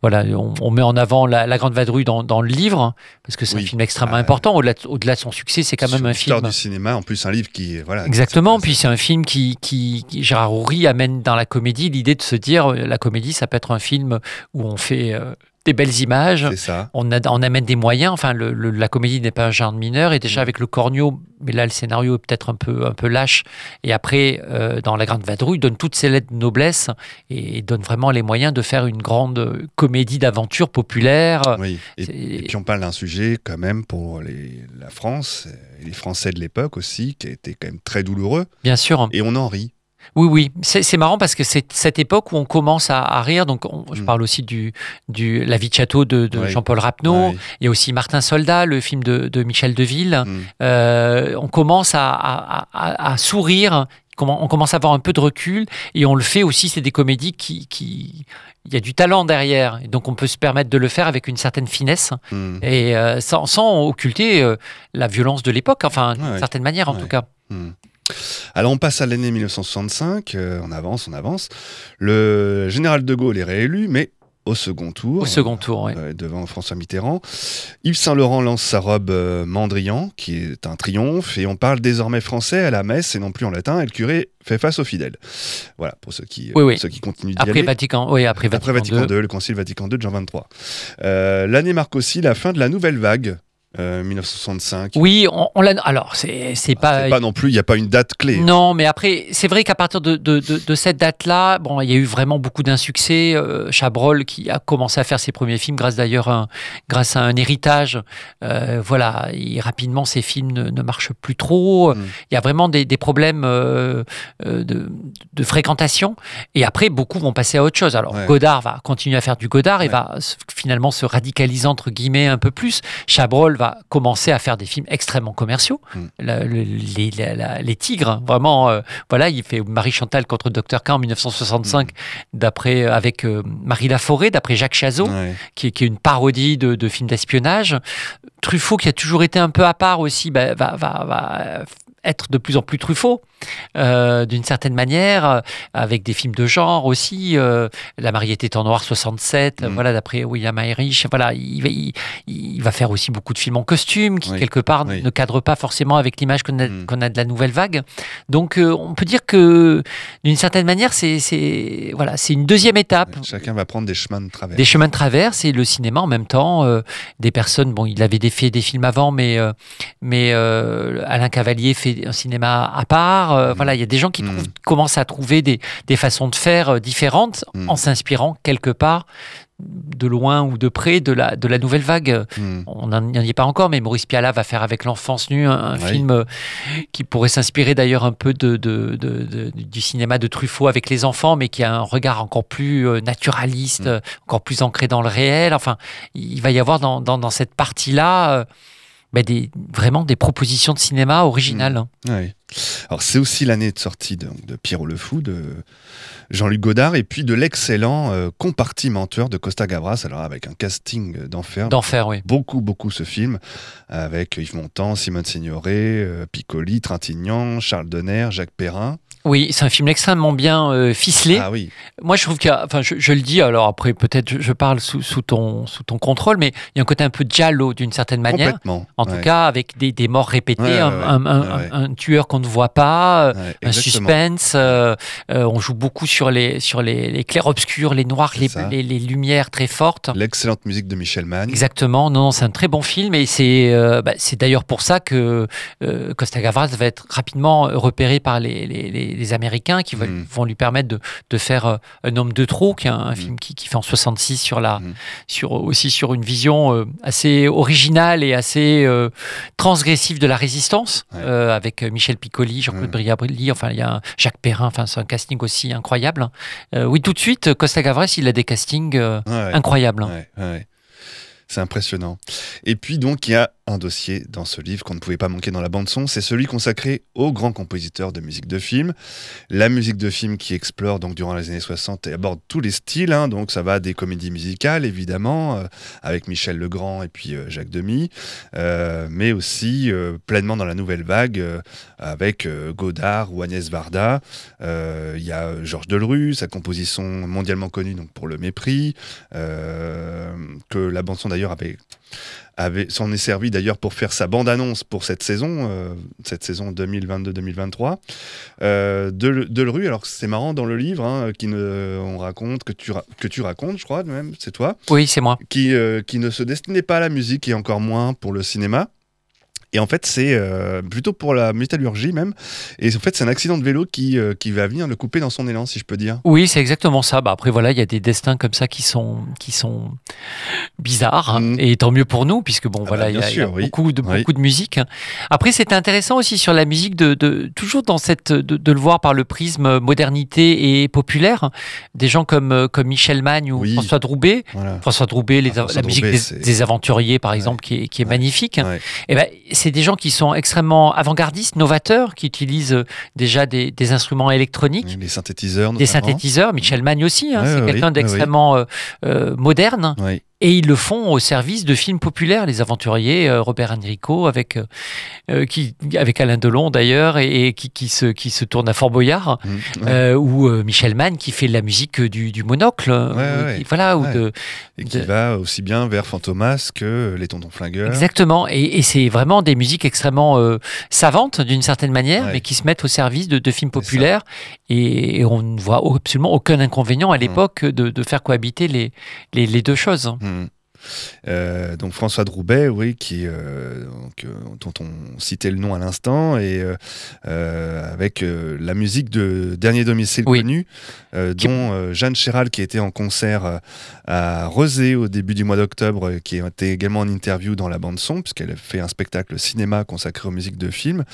Speaker 9: voilà, on, on met en avant la, la Grande Vadrouille dans, dans le livre, parce que c'est
Speaker 8: Oui.
Speaker 9: un film extrêmement
Speaker 8: Ah,
Speaker 9: important. Au-delà de, son succès, c'est quand même un film.
Speaker 8: du cinéma, en plus un livre qui voilà.
Speaker 9: Exactement,
Speaker 8: qui-
Speaker 9: puis c'est un film qui, qui, qui- Gérard Houry amène dans la comédie l'idée de se dire la comédie, ça peut être un film où on fait euh, des belles images,
Speaker 8: c'est ça.
Speaker 9: on, a- on amène des moyens. Enfin, le- le- la comédie n'est pas un genre mineur. Et déjà
Speaker 8: Mm.
Speaker 9: avec le corneau, mais là le scénario est peut-être un peu, un peu lâche. Et après, euh, dans La Grande Vadrouille, donne toutes ses lettres de noblesse et donne vraiment les moyens de faire une grande comédie d'aventure populaire.
Speaker 8: Oui. Et, et puis on parle d'un sujet quand même pour les, la France et les Français de l'époque aussi, qui a été quand même très douloureux.
Speaker 9: Bien sûr.
Speaker 8: Et on en rit.
Speaker 9: Oui, oui. C'est marrant parce que c'est cette époque où on commence à, à rire. Donc, on- je
Speaker 8: Mm.
Speaker 9: parle aussi du, du La vie de château de. Jean-Paul Rapneau.
Speaker 8: Ouais.
Speaker 9: Il y a aussi Martin Soldat, le film de, de Michel Deville.
Speaker 8: Mm.
Speaker 9: Euh, on commence à, à- à- à sourire. On commence à avoir un peu de recul et on le fait aussi. C'est des comédies qui, qui, il y a du talent derrière. Et donc, on peut se permettre de le faire avec une certaine finesse
Speaker 8: Mm.
Speaker 9: et euh, sans, sans occulter euh, la violence de l'époque. Enfin, d'une
Speaker 8: Ouais.
Speaker 9: certaine manière, en
Speaker 8: Ouais.
Speaker 9: tout cas.
Speaker 8: Alors on passe à l'année 1965, euh, on avance, on avance. Le général de Gaulle est réélu, mais au second tour.
Speaker 9: Au second tour, oui.
Speaker 8: euh, devant François Mitterrand. Yves Saint-Laurent lance sa robe euh, Mandrian, qui est un triomphe, et on parle désormais français à la messe et non plus en latin, et le curé fait face aux fidèles. Voilà, pour ceux qui,
Speaker 9: Oui, oui.
Speaker 8: ceux qui continuent d'y
Speaker 9: Après
Speaker 8: aller.
Speaker 9: Vatican, oui, après Vatican,
Speaker 8: Après Vatican
Speaker 9: II.
Speaker 8: II, le concile Vatican II de Jean 23. Euh, L'année marque aussi la fin de la nouvelle vague, euh, 1965.
Speaker 9: Oui, on, on l'a. Alors, c'est c'est pas.
Speaker 8: Pas non plus, il n'y a pas une date clé.
Speaker 9: Non, mais après, c'est vrai qu'à partir de, de- de- de cette date-là, bon, il y a eu vraiment beaucoup d'insuccès. Euh, Chabrol, qui a commencé à faire ses premiers films, grâce d'ailleurs à, un- grâce à un héritage, euh, voilà, et rapidement, ses films ne, ne marchent plus trop.
Speaker 8: Mm.
Speaker 9: Il y a vraiment des, des problèmes euh, euh, de, de fréquentation. Et après, beaucoup vont passer à autre chose. Alors,
Speaker 8: Ouais.
Speaker 9: Godard va continuer à faire du Godard et
Speaker 8: Ouais.
Speaker 9: va finalement se radicaliser, entre guillemets, un peu plus. Chabrol va commencer à faire des films extrêmement commerciaux.
Speaker 8: Mm.
Speaker 9: La- le- les, la- la- les tigres, vraiment, euh, voilà, il fait Marie Chantal contre Dr. K en 1965, d'après, euh, avec euh, Marie Laforêt, d'après Jacques Chazot,
Speaker 8: Ouais.
Speaker 9: qui, est- qui est une parodie de, de films d'espionnage. Truffaut, qui a toujours été un peu à part aussi, bah, va, va- va être de plus en plus Truffaut, euh, d'une certaine manière, euh, avec des films de genre aussi. euh, La mariée était en noir 67, euh,
Speaker 8: Mm.
Speaker 9: voilà, d'après William Irish. Voilà, il, va- il, il va faire aussi beaucoup de films en costume, qui
Speaker 8: Oui.
Speaker 9: quelque part
Speaker 8: Oui.
Speaker 9: ne cadrent pas forcément avec l'image qu'on a,
Speaker 8: Mm.
Speaker 9: a de la nouvelle vague. Donc, euh, on peut dire que, d'une certaine manière, c'est c'est- voilà, c'est une deuxième étape.
Speaker 8: Chacun va prendre des chemins de travers.
Speaker 9: Des chemins de traverse et le cinéma en même temps. des personnes, bon, il avait fait des films avant, mais, mais Alain Cavalier fait un cinéma à part. Euh,
Speaker 8: Mhm.
Speaker 9: Voilà, il y a des gens qui trouvent- commencent à trouver des, des façons de faire euh, différentes
Speaker 8: Mhm.
Speaker 9: en s'inspirant quelque part de loin ou de près de la, de la nouvelle vague.
Speaker 8: Hmm.
Speaker 9: On n'y en est pas encore, mais Maurice Pialat va faire avec l'enfance nue un, un
Speaker 8: Oui.
Speaker 9: film euh, qui pourrait s'inspirer d'ailleurs un peu de, de- du cinéma de Truffaut avec les enfants, mais qui a un regard encore plus naturaliste,
Speaker 8: Mm.
Speaker 9: encore plus ancré dans le réel. Enfin, il va y avoir dans, dans- dans cette partie-là euh, ben, des, vraiment des propositions de cinéma originales. hein.
Speaker 8: Ouais. Alors c'est aussi l'année de sortie de, de Pierrot le Fou de Jean-Luc Godard et puis de l'excellent euh, compartimenteur de Costa Gavras, alors avec un casting d'enfer.
Speaker 9: D'enfer, oui.
Speaker 8: Beaucoup, beaucoup ce film, avec Yves Montand, Simone Signoret, euh, Piccoli, Trintignant, Charles Denner, Jacques Perrin.
Speaker 9: Oui, c'est un film extrêmement bien euh, ficelé.
Speaker 8: Ah oui,
Speaker 9: Moi, je trouve qu'il y a, enfin, je, je le dis, alors après, peut-être je, je parle sous, sous ton, sous ton contrôle, mais il y a un côté un peu giallo d'une certaine manière.
Speaker 8: complètement.
Speaker 9: En
Speaker 8: Ouais.
Speaker 9: tout cas, avec des, des morts répétées,
Speaker 8: Ouais,
Speaker 9: un, un- tueur qu'on ne voit pas, euh, un suspense. euh, euh, on joue beaucoup sur les, sur les, les clairs-obscurs, les noirs, les, les, les lumières très fortes.
Speaker 8: L'excellente musique de Michel Mann.
Speaker 9: Exactement, non, non, c'est un très bon film et c'est bah, d'ailleurs pour ça que Costa Gavras va être rapidement repéré par les, les, les- Américains qui veulent-
Speaker 8: Mhm.
Speaker 9: vont lui permettre de, de faire euh, Un homme de trop, qui est un, un
Speaker 8: Mhm.
Speaker 9: film qui, qui fait en 66 sur la,
Speaker 8: Mhm.
Speaker 9: sur, aussi sur une vision euh, assez originale et assez euh, transgressive de la résistance,
Speaker 8: Ouais.
Speaker 9: avec Michel Piccoli, Jean-Claude. Briabrelli, enfin il y a un Jacques Perrin, enfin c'est un casting aussi incroyable. Euh, oui, tout de suite, Costa Gavras, il a des castings
Speaker 8: Ouais, ouais.
Speaker 9: incroyables.
Speaker 8: Ouais. C'est impressionnant. Et puis donc il y a un dossier dans ce livre qu'on ne pouvait pas manquer dans la bande son, c'est celui consacré aux grands compositeurs de musique de film. La musique de film qui explore donc durant les années 60 et aborde tous les styles, hein. donc ça va des comédies musicales évidemment, euh, avec Michel Legrand et puis euh, Jacques Demy, euh, mais aussi pleinement dans la nouvelle vague avec Godard ou Agnès Varda. Il y a Georges Delerue, sa composition mondialement connue donc pour Le Mépris, que la bande son d'ailleurs avait s'en est servi d'ailleurs pour faire sa bande annonce pour cette saison, euh, cette saison 2022-2023. Euh, alors c'est marrant dans le livre, hein, qui ne, on raconte que tu que tu racontes, je crois même, c'est toi,
Speaker 9: Oui, c'est moi.
Speaker 8: qui euh, qui ne se destinait pas à la musique et encore moins pour le cinéma. Et en fait, c'est euh, plutôt pour la métallurgie même. Et en fait, c'est un accident de vélo qui, euh, qui va venir le couper dans son élan, si je peux dire.
Speaker 9: Oui, c'est exactement ça. Bah, après, voilà, il y a des destins comme ça qui sont, qui sont bizarres.
Speaker 8: Mhm.
Speaker 9: Et tant mieux pour nous, puisque bon,
Speaker 8: Ah
Speaker 9: voilà,
Speaker 8: bah,
Speaker 9: il y a,
Speaker 8: bien
Speaker 9: il y a
Speaker 8: sûr, oui.
Speaker 9: beaucoup, de,
Speaker 8: Oui.
Speaker 9: beaucoup de musique. Après, c'est intéressant aussi sur la musique, de, de- toujours dans cette, de, de le voir par le prisme modernité et populaire. Des gens comme, euh, comme Michel Magne ou
Speaker 8: Oui.
Speaker 9: François Droubet.
Speaker 8: Voilà.
Speaker 9: François Droubet, les,
Speaker 8: Ah, François
Speaker 9: la musique des, aventuriers, par
Speaker 8: Ouais.
Speaker 9: exemple, qui est, qui est
Speaker 8: Ouais.
Speaker 9: magnifique.
Speaker 8: Ouais.
Speaker 9: Eh ben, c'est des gens qui sont extrêmement avant-gardistes, novateurs, qui utilisent euh, déjà des, des instruments électroniques.
Speaker 8: Les synthétiseurs,
Speaker 9: des synthétiseurs, Michel Magne aussi, hein,
Speaker 8: Ouais,
Speaker 9: c'est quelqu'un
Speaker 8: oui,
Speaker 9: d'extrêmement euh, euh, moderne,
Speaker 8: Oui.
Speaker 9: Et ils le font au service de films populaires, Les Aventuriers, euh, Robert Enrico, avec, euh, euh, qui, avec Alain Delon d'ailleurs, et, et qui, qui, se, qui se tourne à Fort Boyard,
Speaker 8: Mmh. Ouais.
Speaker 9: euh, ou Michel Mann qui fait la musique du, du monocle,
Speaker 8: ouais.
Speaker 9: qui- voilà, ou
Speaker 8: Ouais.
Speaker 9: de,
Speaker 8: Et qui
Speaker 9: de-
Speaker 8: va aussi bien vers Fantomas que les Tontons Flingueurs.
Speaker 9: Exactement, et, et c'est vraiment des musiques extrêmement euh, savantes d'une certaine manière, mais qui se mettent au service de, de films populaires, et, et on ne voit absolument aucun inconvénient à l'époque de, de faire cohabiter les, les, les deux choses.
Speaker 8: Mhm. Euh, donc François Droubet, oui, qui, euh, donc, euh, dont on citait le nom à l'instant, et euh, euh, avec euh, la musique de Dernier domicile
Speaker 9: Oui.
Speaker 8: connu, euh, dont euh, Jeanne Chéral, qui était en concert euh, à Rosé au début du mois d'octobre, euh, qui était également en interview dans la bande son, puisqu'elle fait un spectacle cinéma consacré aux musiques de films,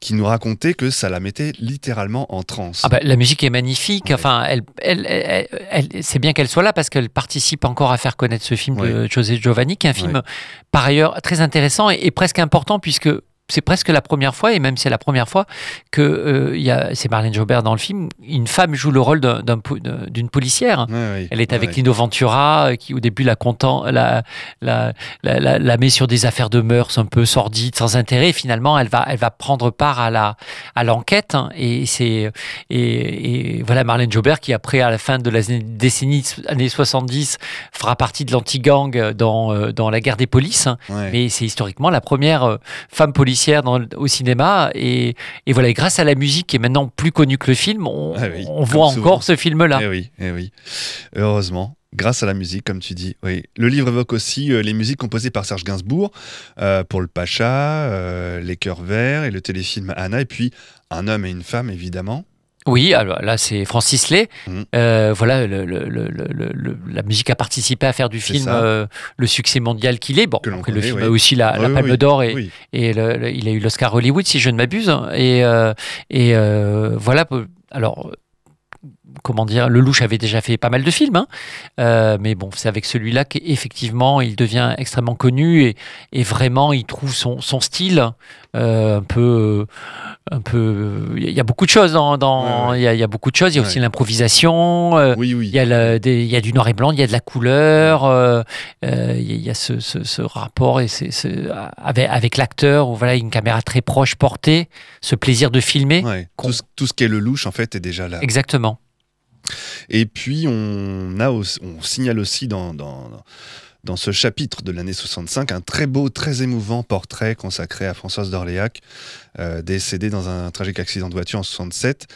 Speaker 8: qui nous racontait que ça la mettait littéralement en transe.
Speaker 9: Ah bah, la musique est magnifique.
Speaker 8: Ouais.
Speaker 9: Enfin, elle, elle, elle- elle- c'est bien qu'elle soit là parce qu'elle participe encore à faire connaître ce film de José Giovanni, qui est un film
Speaker 8: Ouais.
Speaker 9: par ailleurs très intéressant et, et presque important puisque c'est presque la première fois, et même c'est la première fois que euh, il y a, c'est Marlène Jobert dans le film, une femme joue le rôle d'un- d'un po- d'une policière. Elle est avec
Speaker 8: Ouais.
Speaker 9: Lino Ventura, euh, qui au début la, content, la, la, la, la- la met sur des affaires de mœurs un peu sordides, sans intérêt. Et finalement, elle va, elle va prendre part à la à l'enquête. hein. et c'est et, et voilà Marlène Jobert qui après à la fin de la décennie années 70 fera partie de l'anti-gang dans euh, dans la guerre des polices. hein. Mais c'est historiquement la première euh, femme policière dans, au cinéma. Et, et voilà, et grâce à la musique qui est maintenant plus connue que le film, on,
Speaker 8: Ah oui,
Speaker 9: on
Speaker 8: comme
Speaker 9: voit
Speaker 8: souvent.
Speaker 9: encore ce film-là.
Speaker 8: Eh oui, eh oui. Heureusement. Grâce à la musique, comme tu dis. Oui. Le livre évoque aussi euh, les musiques composées par Serge Gainsbourg euh, pour le Pacha, euh, les Cœurs Verts et le téléfilm Anna, et puis Un homme et une femme, évidemment.
Speaker 9: Oui, alors là c'est Francis Lay.
Speaker 8: Mhm.
Speaker 9: Euh, voilà, le- le- le- le- le- la musique a participé à faire du film euh, le succès mondial qu'il est. Bon,
Speaker 8: Que
Speaker 9: le film
Speaker 8: oui.
Speaker 9: a aussi la, Palme
Speaker 8: oui,
Speaker 9: d'Or et, il a eu l'Oscar Hollywood si je ne m'abuse. Et, euh, et euh, voilà. Alors. Euh, Comment dire, Lelouch avait déjà fait pas mal de films, hein. Euh, mais bon, c'est avec celui-là qu'effectivement il devient extrêmement connu et, et vraiment il trouve son, son style euh, un peu, un peu. Il y a beaucoup de choses dans, dans-
Speaker 8: Ouais, ouais.
Speaker 9: il y a- il y, a beaucoup de choses. Il y a aussi l'improvisation. euh,
Speaker 8: Oui, oui.
Speaker 9: il y, a le- des- il y a du noir et blanc, il y a de la couleur, euh, euh, il y a- ce, ce- ce rapport et c'est- c'est- avec, avec l'acteur, où voilà, une caméra très proche portée, ce plaisir de filmer.
Speaker 8: Tout, ce- tout ce qui est le louche, en fait, est déjà là.
Speaker 9: Exactement.
Speaker 8: Et puis, on, a aussi- on signale aussi dans, dans, dans ce chapitre de l'année 65 un très beau, très émouvant portrait consacré à Françoise d'Orléac, euh, décédée dans un tragique accident de voiture en 67,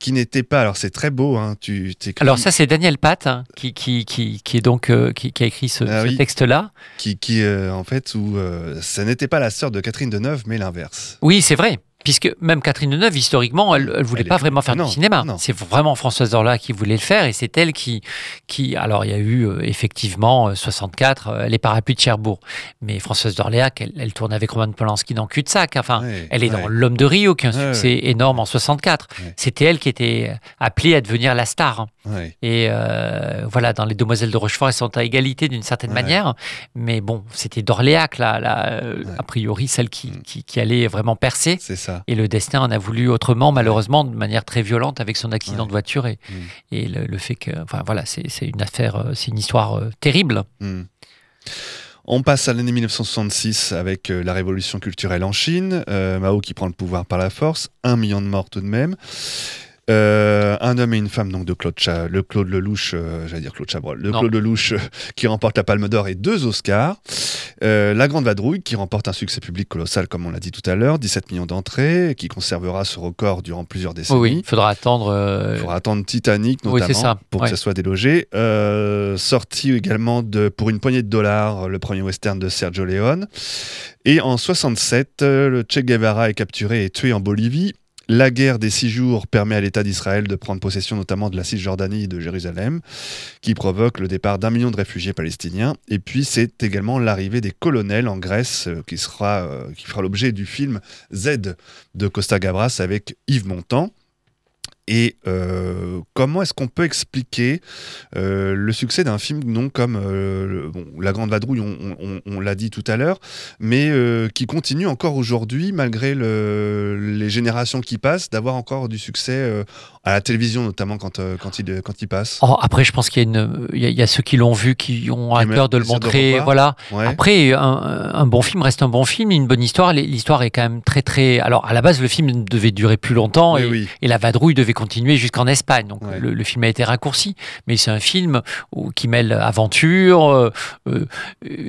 Speaker 8: qui n'était pas. Alors, c'est très beau, hein, tu
Speaker 9: Alors ça, c'est Daniel Pat hein, qui, qui, qui, qui est donc euh, qui, qui a écrit ce,
Speaker 8: Ah
Speaker 9: ce texte-là.
Speaker 8: qui, qui euh, en fait, où euh, ça n'était pas la sœur de Catherine Deneuve, mais l'inverse.
Speaker 9: Oui, c'est vrai. Puisque même Catherine Deneuve, historiquement, elle, elle voulait
Speaker 8: Elle
Speaker 9: pas vraiment faire
Speaker 8: non,
Speaker 9: du cinéma. C'est vraiment Françoise Dorla qui voulait le faire, et c'est elle qui, qui. Alors, il y a eu euh, effectivement euh, 64, euh, les parapluies de Cherbourg, mais Françoise Dorléac, elle, elle tourne avec Roman Polanski dans Cul-de-sac. Enfin,
Speaker 8: Ouais,
Speaker 9: elle est
Speaker 8: ouais.
Speaker 9: dans L'homme de Rio, qui est un
Speaker 8: Ouais,
Speaker 9: succès énorme en 64.
Speaker 8: Ouais.
Speaker 9: C'était elle qui était appelée à devenir la star.
Speaker 8: Ouais.
Speaker 9: Et euh, voilà, dans Les Demoiselles de Rochefort, elles sont à égalité d'une certaine manière. Mais bon, c'était d'Orléac, là, euh, a priori, celle qui,
Speaker 8: Mm.
Speaker 9: qui, qui allait vraiment percer.
Speaker 8: C'est ça.
Speaker 9: Et le destin en a voulu autrement, malheureusement, de manière très violente avec son accident
Speaker 8: Ouais.
Speaker 9: de voiture et,
Speaker 8: Mm.
Speaker 9: et le, le fait que, enfin voilà, c'est une affaire, euh, c'est une histoire euh, terrible.
Speaker 8: Hmm. On passe à l'année 1966 avec euh, la révolution culturelle en Chine, euh, Mao qui prend le pouvoir par la force, un million de morts tout de même. Euh, un homme et une femme donc de Claude Cha- le Claude Lelouch, euh, j'allais dire Claude Chabrol, le
Speaker 9: Non.
Speaker 8: Claude Lelouch euh, qui remporte la Palme d'Or et deux Oscars. La Grande Vadrouille qui remporte un succès public colossal comme on l'a dit tout à l'heure, 17 millions d'entrées, qui conservera ce record durant plusieurs décennies.
Speaker 9: Oui, oui, il faudra attendre.
Speaker 8: Il faudra attendre Titanic notamment
Speaker 9: ça,
Speaker 8: pour
Speaker 9: ouais.
Speaker 8: que ça soit délogé. Sorti également de, pour une poignée de dollars, le premier western de Sergio Leone. Et en 67, euh, le Che Guevara est capturé et tué en Bolivie. La guerre des six jours permet à l'État d'Israël de prendre possession notamment de la Cisjordanie et de Jérusalem, qui provoque le départ d'un million de réfugiés palestiniens. Et puis c'est également l'arrivée des colonels en Grèce, euh, qui, euh, qui fera l'objet du film Z de Costa Gavras avec Yves Montand. Et euh, comment est-ce qu'on peut expliquer euh, le succès d'un film non comme euh, le- bon, La Grande Vadrouille, on, on- on l'a dit tout à l'heure, mais qui continue encore aujourd'hui, malgré le- les générations qui passent, d'avoir encore du succès à la télévision, notamment quand, quand, il, quand il passe?
Speaker 9: Oh, après, je pense qu'il y, a une- il y a- il y a ceux qui l'ont vu, qui ont à cœur de le
Speaker 8: de
Speaker 9: montrer. voilà.
Speaker 8: Ouais.
Speaker 9: Après, un, un bon film reste un bon film, une bonne histoire. L'histoire est quand même très, très. Alors, à la base, le film devait durer plus longtemps
Speaker 8: Oui,
Speaker 9: et,
Speaker 8: oui.
Speaker 9: et la vadrouille devait continuer jusqu'en Espagne. Donc,
Speaker 8: Ouais.
Speaker 9: le, le film a été raccourci. Mais c'est un film où- qui mêle aventure, euh, euh,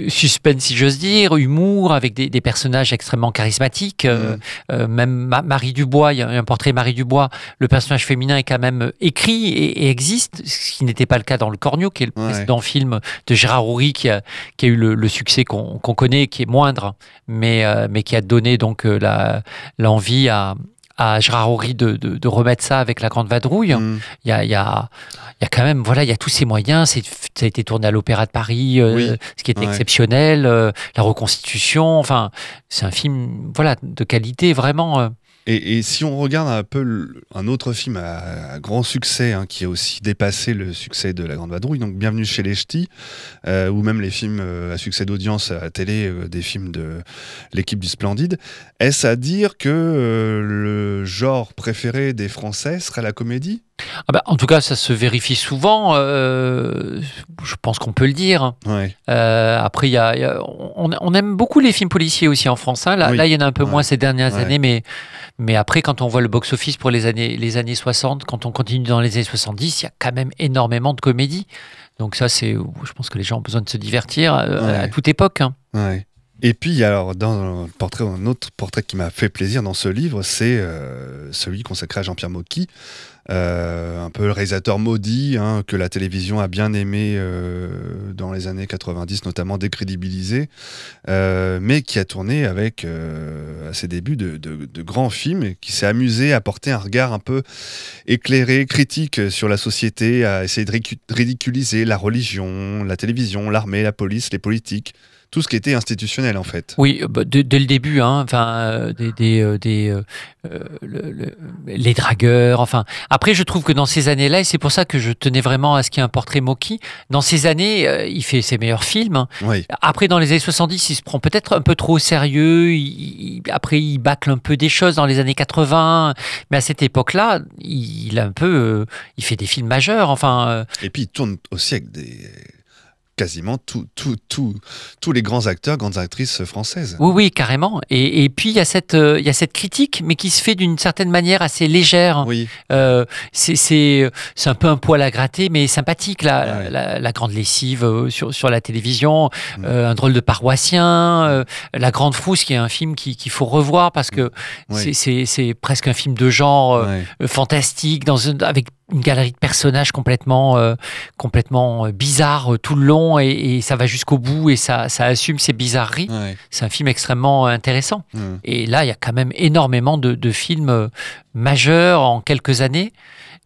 Speaker 9: suspense, si j'ose dire, humour, avec des, des personnages extrêmement charismatiques. Euh, même Ma- Marie Dubois, il y a un portrait Marie Dubois. Le personnage féminin est quand même écrit et, et existe, ce qui n'était pas le cas dans Le Cornio, qui est le
Speaker 8: Ouais.
Speaker 9: précédent film de Gérard Houry, qui a, qui a eu le, le succès qu'on connaît, qui est moindre, mais, mais qui a donné donc l'envie à, à Gérard de, de- de remettre ça avec la Grande Vadrouille.
Speaker 8: Mm.
Speaker 9: Il y a, il y, a, il y a quand même, voilà, il y a tous ces moyens. Ça a été tourné à l'Opéra de Paris, euh,
Speaker 8: Oui.
Speaker 9: ce qui est
Speaker 8: Ouais.
Speaker 9: exceptionnel. euh, la reconstitution, enfin, c'est un film, voilà, de qualité vraiment.
Speaker 8: Et, et si on regarde un peu un autre film à, à grand succès, hein, qui a aussi dépassé le succès de La Grande Vadrouille, donc Bienvenue chez les Ch'tis, euh, ou même les films euh, à succès d'audience à télé, euh, des films de l'équipe du Splendide, est-ce à dire que euh, le genre préféré des Français serait la comédie?
Speaker 9: Ah bah, en tout cas, ça se vérifie souvent. euh, je pense qu'on peut le dire.
Speaker 8: Ouais.
Speaker 9: Euh, après, y a, y a- on, on aime beaucoup les films policiers aussi en France. hein. Là,
Speaker 8: Oui.
Speaker 9: là, il y en a un peu
Speaker 8: Ouais.
Speaker 9: moins ces dernières
Speaker 8: Ouais.
Speaker 9: années, mais, mais après, quand on voit le box-office pour les années, les années 60, quand on continue dans les années 70, il y a quand même énormément de comédies. Donc ça, c'est, je pense que les gens ont besoin de se divertir euh, à toute époque. hein.
Speaker 8: Et puis, alors, dans le portrait, un autre portrait qui m'a fait plaisir dans ce livre, c'est euh, celui consacré à Jean-Pierre Mocky, un peu le réalisateur maudit hein, que la télévision a bien aimé euh, dans les années 90, notamment décrédibilisé, euh, mais qui a tourné avec, euh, à ses débuts, de, grands films qui s'est amusé à porter un regard un peu éclairé, critique sur la société, à essayer de ridicu- ridiculiser la religion, la télévision, l'armée, la police, les politiques tout ce qui était institutionnel en fait.
Speaker 9: Oui, euh, bah, dès, dès le début, hein, enfin, euh, des, des, euh, des, le- le- les dragueurs. Enfin, après, je trouve que dans ces années-là, et c'est pour ça que je tenais vraiment à ce qu'il y ait un portrait Moki. Dans ces années, il fait ses meilleurs films. hein.
Speaker 8: Oui,
Speaker 9: Après, dans les années 70, il se prend peut-être un peu trop au sérieux. Il- il- après, il bâcle un peu des choses dans les années 80. Mais à cette époque-là, il, il a un peu, il fait des films majeurs. Enfin,
Speaker 8: et puis il tourne aussi avec des quasiment tout, tout, tout- tous les grands acteurs, grandes actrices françaises.
Speaker 9: Oui, oui, carrément. Et, et puis, il y, a cette, euh, il y a cette critique, mais qui se fait d'une certaine manière assez légère.
Speaker 8: Oui,
Speaker 9: Euh, c'est c'est- c'est un peu un poil à gratter, mais sympathique, la,
Speaker 8: Ouais.
Speaker 9: la, la grande lessive euh, sur, sur la télévision,
Speaker 8: Mm.
Speaker 9: euh, un drôle de paroissien, euh, La Grande Frousse, qui est un film qui- qu'il faut revoir parce que
Speaker 8: Mm. Ouais.
Speaker 9: c'est- c'est c'est presque un film de genre
Speaker 8: ouais.
Speaker 9: fantastique, dans avec une galerie de personnages complètement, euh, complètement euh, bizarres euh, tout le long et, et ça va jusqu'au bout et ça, ça assume ses bizarreries.
Speaker 8: Ouais.
Speaker 9: C'est un film extrêmement intéressant.
Speaker 8: Mm.
Speaker 9: Et là, il y a quand même énormément de, de films euh, majeurs en quelques années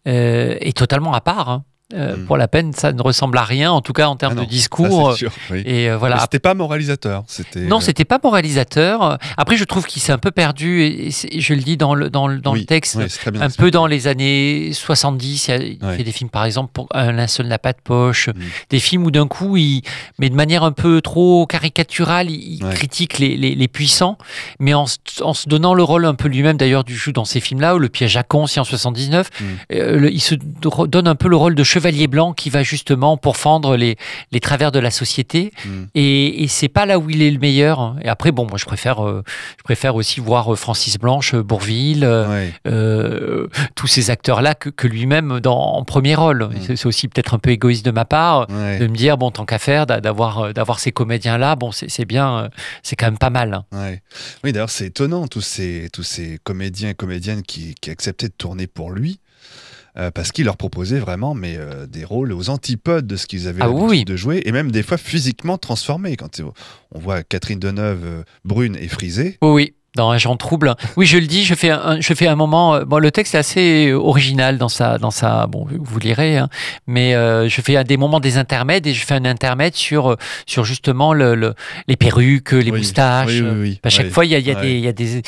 Speaker 9: euh, et totalement à part. hein. Euh,
Speaker 8: Mm.
Speaker 9: Pour la peine, ça ne ressemble à rien, en tout cas en termes
Speaker 8: Ah non,
Speaker 9: de discours.
Speaker 8: ça, c'est sûr, oui.
Speaker 9: Et euh, voilà.
Speaker 8: C'était pas moralisateur. C'était.
Speaker 9: Non,
Speaker 8: euh,
Speaker 9: c'était pas moralisateur. Après, je trouve qu'il s'est un peu perdu, et je le dis dans le, dans le, dans
Speaker 8: oui,
Speaker 9: le texte,
Speaker 8: oui,
Speaker 9: un
Speaker 8: expliqué.
Speaker 9: peu dans les années 70. Il, y a- il des films, par exemple, pour Un linceul n'a pas de poche,
Speaker 8: Mm.
Speaker 9: des films où d'un coup, il, mais de manière un peu trop caricaturale, il,
Speaker 8: Ouais.
Speaker 9: critique les, les- les puissants, mais en, se- en se donnant le rôle un peu lui-même, d'ailleurs, du joue dans ces films-là, ou Le piège à con, aussi en 79,
Speaker 8: Mm.
Speaker 9: euh, le- il se do- donne un peu le rôle de chevalier blanc qui va justement pourfendre les, les travers de la société.
Speaker 8: Mm.
Speaker 9: Et, et c'est pas là où il est le meilleur. Et après, bon, moi, je préfère, euh, je préfère aussi voir euh, Francis Blanche, euh, Bourville,
Speaker 8: Ouais.
Speaker 9: euh, tous ces acteurs-là que, que lui-même dans, en premier rôle. Et C'est aussi peut-être un peu égoïste de ma part
Speaker 8: Ouais.
Speaker 9: de me dire, bon, tant qu'à faire, d'a- d'avoir d'avoir ces comédiens-là, bon, c'est bien, c'est quand même pas mal. hein.
Speaker 8: Ouais. Oui, d'ailleurs, c'est étonnant, tous ces, tous ces comédiens et comédiennes qui, qui acceptaient de tourner pour lui, euh, parce qu'il leur proposait vraiment mais, euh, des rôles aux antipodes de ce qu'ils avaient
Speaker 9: Ah
Speaker 8: l'habitude
Speaker 9: oui.
Speaker 8: de jouer, et même des fois physiquement transformés. Quand on voit Catherine Deneuve euh, brune et frisée,
Speaker 9: Oui, oui. Dans Agent Trouble. Oui, je le dis, je fais un, je fais un moment. Bon, le texte est assez original dans sa. Dans sa bon, vous lirez, hein, mais euh, je fais un- des moments des intermèdes et je fais un intermède sur, sur justement le, le- les perruques, les
Speaker 8: Oui,
Speaker 9: moustaches.
Speaker 8: oui, oui, oui,
Speaker 9: À chaque fois, il y a, il y a
Speaker 8: ouais.
Speaker 9: des. il y a des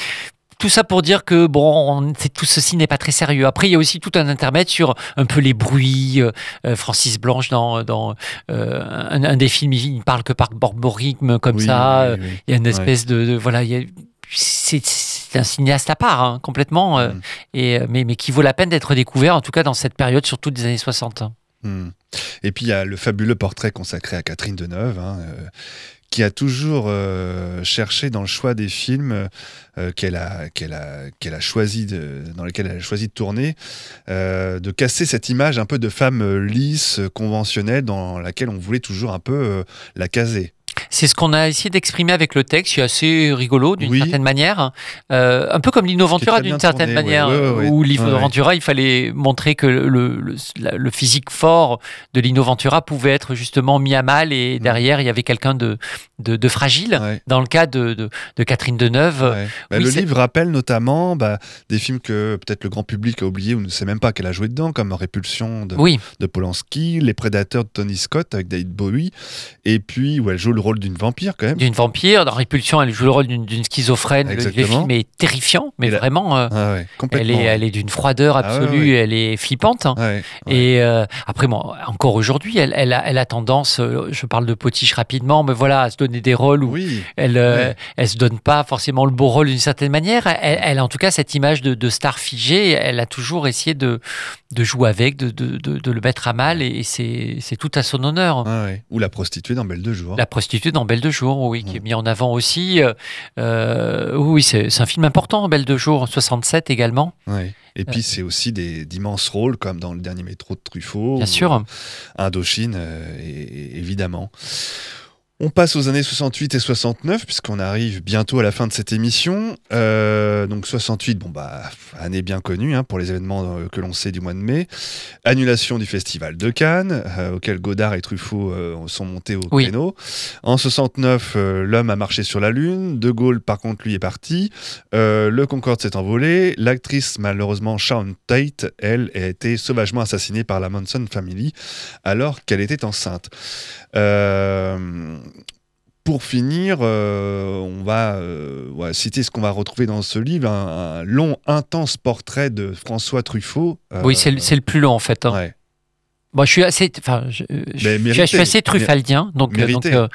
Speaker 9: tout ça pour dire que bon, on- tout ceci n'est pas très sérieux. Après, il y a aussi tout un intermède sur un peu les bruits. euh, euh, Francis Blanche dans, dans euh, un, un des films, il ne parle que par borborigme comme
Speaker 8: Oui,
Speaker 9: ça.
Speaker 8: oui, oui, oui.
Speaker 9: il y a une espèce de, de- voilà, il y a- c'est c'est un cinéaste à part hein, complètement, euh,
Speaker 8: Mm.
Speaker 9: et mais, mais qui vaut la peine d'être découvert en tout cas dans cette période, surtout des années 60.
Speaker 8: Hmm. Et puis il y a le fabuleux portrait consacré à Catherine Deneuve, hein, qui a toujours euh, cherché dans le choix des films euh, qu'elle a, qu'elle a, qu'elle a choisi dans lesquels elle a choisi de tourner, euh, de casser cette image un peu de femme euh, lisse, conventionnelle, dans laquelle on voulait toujours un peu la caser.
Speaker 9: C'est ce qu'on a essayé d'exprimer avec le texte, c'est assez rigolo d'une
Speaker 8: Oui.
Speaker 9: certaine manière, Euh, un peu comme Lino Ventura
Speaker 8: très bien
Speaker 9: d'une certaine
Speaker 8: tourné,
Speaker 9: manière,
Speaker 8: ouais, ouais, ouais.
Speaker 9: où Lino
Speaker 8: Ouais, ouais.
Speaker 9: Ventura, il fallait montrer que le, le, la- le physique fort de Lino Ventura pouvait être justement mis à mal, et
Speaker 8: Mm.
Speaker 9: derrière il y avait quelqu'un de, de, de fragile. Dans le cas de, de, de Catherine Deneuve.
Speaker 8: Bah,
Speaker 9: oui,
Speaker 8: le livre rappelle notamment bah, des films que peut-être le grand public a oublié ou ne sait même pas qu'elle a joué dedans, comme Répulsion de,
Speaker 9: oui,
Speaker 8: de Polanski, Les Prédateurs de Tony Scott avec David Bowie, et puis où elle joue le rôle d'une vampire quand même.
Speaker 9: d'une vampire. Dans Répulsion, elle joue le rôle d'une schizophrène. Le- film est terrifiant, mais vraiment, euh,
Speaker 8: Ah ouais,
Speaker 9: elle est, elle est d'une froideur
Speaker 8: Ah ouais,
Speaker 9: absolue,
Speaker 8: ouais.
Speaker 9: elle est flippante. hein.
Speaker 8: Ouais.
Speaker 9: Et euh, après, bon, encore aujourd'hui, elle, elle, a, elle a tendance, euh, je parle de Potiche rapidement, mais voilà, à se donner des rôles où
Speaker 8: Oui,
Speaker 9: elle, euh, elle se donne pas forcément le beau rôle d'une certaine manière. Elle, a en tout cas cette image de, de star figée. Elle a toujours essayé de, de jouer avec, de, de, le mettre à mal, et c'est c'est tout à son honneur.
Speaker 8: Ah. Ou la prostituée dans Belle de jour.
Speaker 9: La prostituée dans Belle de jour, oui, qui est
Speaker 8: Mm.
Speaker 9: mis en avant aussi. Euh, euh, oui, c'est un film important, Belle de jour, en 67 également.
Speaker 8: Et puis c'est aussi des d'immenses rôles comme dans le dernier métro de Truffaut.
Speaker 9: bien sûr.
Speaker 8: Indochine, euh, et- évidemment. On passe aux années 68 et 69, puisqu'on arrive bientôt à la fin de cette émission. Euh, donc 68, bon bah, année bien connue hein, pour les événements euh, que l'on sait du mois de mai. Annulation du festival de Cannes, euh, auquel Godard et Truffaut euh, sont montés au
Speaker 9: Oui.
Speaker 8: créneau. En 69, euh, l'homme a marché sur la Lune. De Gaulle, par contre, lui est parti. Le Concorde s'est envolé. L'actrice, malheureusement, Sharon Tate, elle, a été sauvagement assassinée par la Manson Family alors qu'elle était enceinte. Euh, pour finir, euh, on va euh, ouais, citer ce qu'on va retrouver dans ce livre, un, un long, intense portrait de François Truffaut. Euh,
Speaker 9: Oui, c'est le- plus long en fait. hein.
Speaker 8: ouais.
Speaker 9: Je suis assez, enfin, je, je- je suis- assez truffaldien, donc, euh, donc, euh,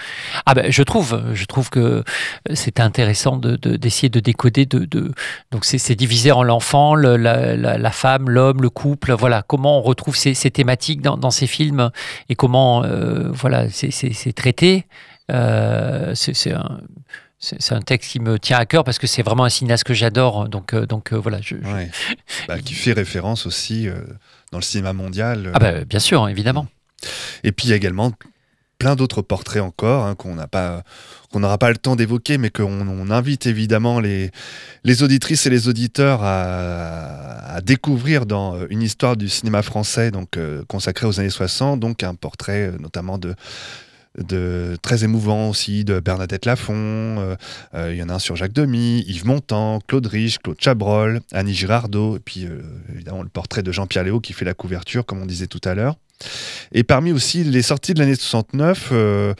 Speaker 9: ah ben, je trouve, je trouve que c'est intéressant de de- d'essayer de, décoder de, de donc c'est c'est divisé en l'enfant, le- la, la, la femme, l'homme, le couple, voilà, comment on retrouve ces, ces thématiques dans, dans ces films et comment, euh, voilà, c'est traité. Euh, c'est un texte qui me tient à cœur parce que c'est vraiment un cinéaste que j'adore. Donc, euh, donc euh, voilà. Je, je-
Speaker 8: Ouais. Bah, qui fait référence aussi dans le cinéma mondial.
Speaker 9: Ah ben, bien sûr, évidemment.
Speaker 8: Et puis il y a également plein d'autres portraits encore hein, qu'on n'a pas qu'on n'aura pas le temps d'évoquer, mais qu'on on invite évidemment les, les auditrices et les auditeurs à, à découvrir dans une histoire du cinéma français donc euh, consacrée aux années 60, donc un portrait notamment de de très émouvant aussi de Bernadette Lafont, euh, euh, il y en a un sur Jacques Demy, Yves Montand, Claude Rich, Claude Chabrol, Annie Girardot, et puis euh, évidemment le portrait de Jean-Pierre Léo qui fait la couverture, comme on disait tout à l'heure. Et parmi aussi les sorties de l'année 69, euh,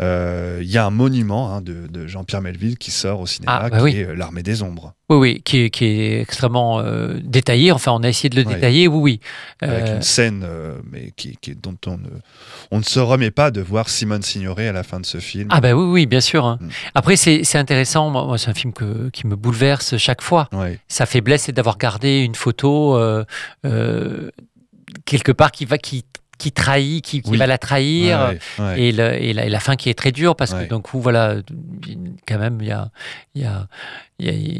Speaker 8: euh, il y a un monument hein, de, de Jean-Pierre Melville qui sort au cinéma,
Speaker 9: Ah, bah
Speaker 8: qui
Speaker 9: oui.
Speaker 8: est euh, L'Armée des Ombres,
Speaker 9: Oui, oui, qui est, qui est extrêmement euh, détaillé. Enfin, on a essayé de le détailler, oui, oui.
Speaker 8: avec une scène mais qui, qui- dont on ne, on ne se remet pas de voir Simone Signoret à la fin de ce film.
Speaker 9: Ah bah oui, oui, bien sûr. hein.
Speaker 8: Mm.
Speaker 9: Après, c'est intéressant. Moi, c'est un film que, qui me bouleverse chaque fois. Sa faiblesse, c'est d'avoir gardé une photo quelque part qui va qui, qui trahit, qui, qui
Speaker 8: Oui.
Speaker 9: va la trahir.
Speaker 8: ouais, ouais.
Speaker 9: Et, le- et la, et la fin qui est très dure parce
Speaker 8: Ouais.
Speaker 9: que d'un coup, voilà, quand même, y a, il y a-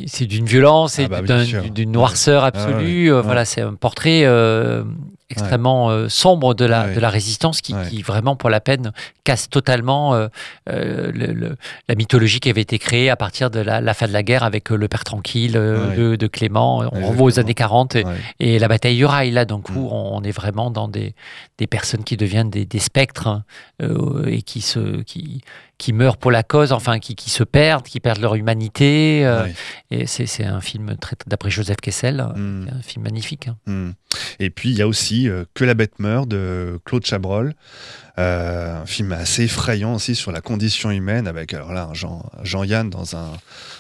Speaker 9: c'est d'une violence et
Speaker 8: Ah bah,
Speaker 9: d'une noirceur absolue.
Speaker 8: Ah.
Speaker 9: Euh, Voilà, c'est un portrait euh, extrêmement euh, sombre de la, de la résistance qui, qui, vraiment, pour la peine, casse totalement euh, euh, le- le- la mythologie qui avait été créée à partir de la, la fin de la guerre avec euh, le père tranquille de, de Clément. On renvoie aux années 40 et, la bataille du rail, là, d'un coup,
Speaker 8: Mm.
Speaker 9: on, on est vraiment dans des, des personnes qui deviennent des, des spectres hein, euh, et qui, se, qui, qui meurent pour la cause, enfin, qui, qui se perdent, qui perdent leur humanité. euh. Et c'est c'est un film très, d'après Joseph Kessel,
Speaker 8: Mm.
Speaker 9: c'est un film magnifique. hein.
Speaker 8: Hmm. Et puis il y a aussi euh, Que la bête meurt de Claude Chabrol, un film assez effrayant aussi sur la condition humaine avec alors là un Jean Jean-Yann dans un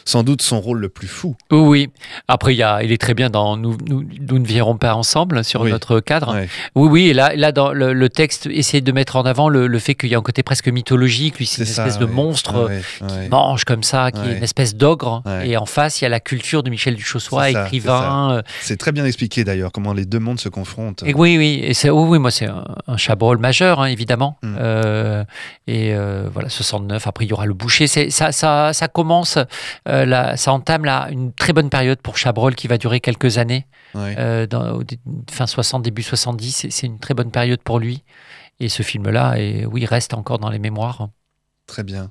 Speaker 8: sans doute son rôle le plus fou.
Speaker 9: Oui, oui. Après, il, y a, il est très bien dans Nous, nous, nous ne viendrons pas ensemble sur
Speaker 8: Oui.
Speaker 9: notre cadre. Oui, oui. Et là, là dans le, le texte, essaie de mettre en avant le, le fait qu'il y a un côté presque mythologique. Lui, c'est une
Speaker 8: ça,
Speaker 9: espèce de monstre. euh,
Speaker 8: ouais.
Speaker 9: mange comme ça, qui est une espèce d'ogre. Et en face, il y a la culture de Michel Duchossois, écrivain. euh,
Speaker 8: C'est très bien expliqué d'ailleurs comment les deux mondes se confrontent.
Speaker 9: Et oui, oui, et c'est, oui, moi, c'est un, un Chabrol majeur, hein, évidemment.
Speaker 8: Mm.
Speaker 9: Euh, et euh, voilà, 69. Après, il y aura le boucher. Ça, ça, ça commence, euh, là, ça entame là, une très bonne période pour Chabrol qui va durer quelques années.
Speaker 8: Ouais.
Speaker 9: Dans, fin 60, début 70. C'est, c'est une très bonne période pour lui. Et ce film-là, et, oui, reste encore dans les mémoires.
Speaker 8: Très bien.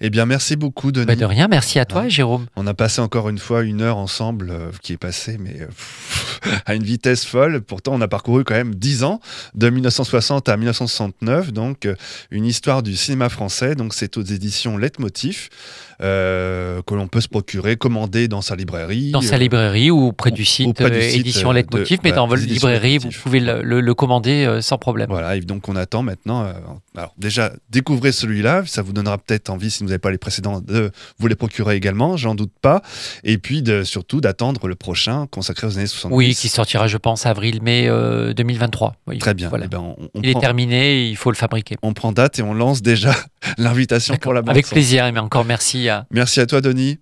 Speaker 8: Eh bien, merci beaucoup, Denis.
Speaker 9: Bah, de rien, merci à toi,
Speaker 8: Ouais.
Speaker 9: Jérôme.
Speaker 8: On a passé encore une fois une heure ensemble, euh, qui est passée, mais euh, pff, à une vitesse folle. Pourtant, on a parcouru quand même 10 ans, de 1960 à 1969, donc euh, une histoire du cinéma français. Donc, c'est aux éditions Leitmotiv, euh, que l'on peut se procurer, commander dans sa librairie.
Speaker 9: Dans sa
Speaker 8: euh,
Speaker 9: librairie ou auprès du site,
Speaker 8: du
Speaker 9: euh,
Speaker 8: site,
Speaker 9: édition Leitmotiv,
Speaker 8: de-
Speaker 9: mais dans votre librairie, vous pouvez le, le- le commander sans problème.
Speaker 8: Voilà, et donc on attend maintenant. alors déjà, découvrez celui-là, ça vous donnera peut-être envie, si vous n'avez pas les précédents, de vous les procurer également, j'en doute pas. Et puis de, surtout d'attendre le prochain consacré aux années 70.
Speaker 9: Oui, qui sortira, je pense, avril-mai euh, 2023. Oui,
Speaker 8: Très bien.
Speaker 9: voilà.
Speaker 8: Eh ben, on, on
Speaker 9: Il
Speaker 8: prend,
Speaker 9: est terminé, il faut le fabriquer.
Speaker 8: on prend date et on lance déjà l'invitation pour la bande
Speaker 9: Avec plaisir, mais encore merci
Speaker 8: Merci à toi, Denis.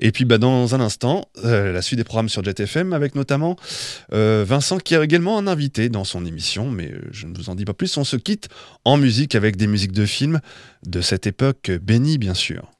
Speaker 8: Et puis bah, dans un instant, euh, la suite des programmes sur Jet FM avec notamment euh, Vincent qui a également un invité dans son émission, mais euh, je ne vous en dis pas plus. On se quitte en musique avec des musiques de films de cette époque bénie, bien sûr.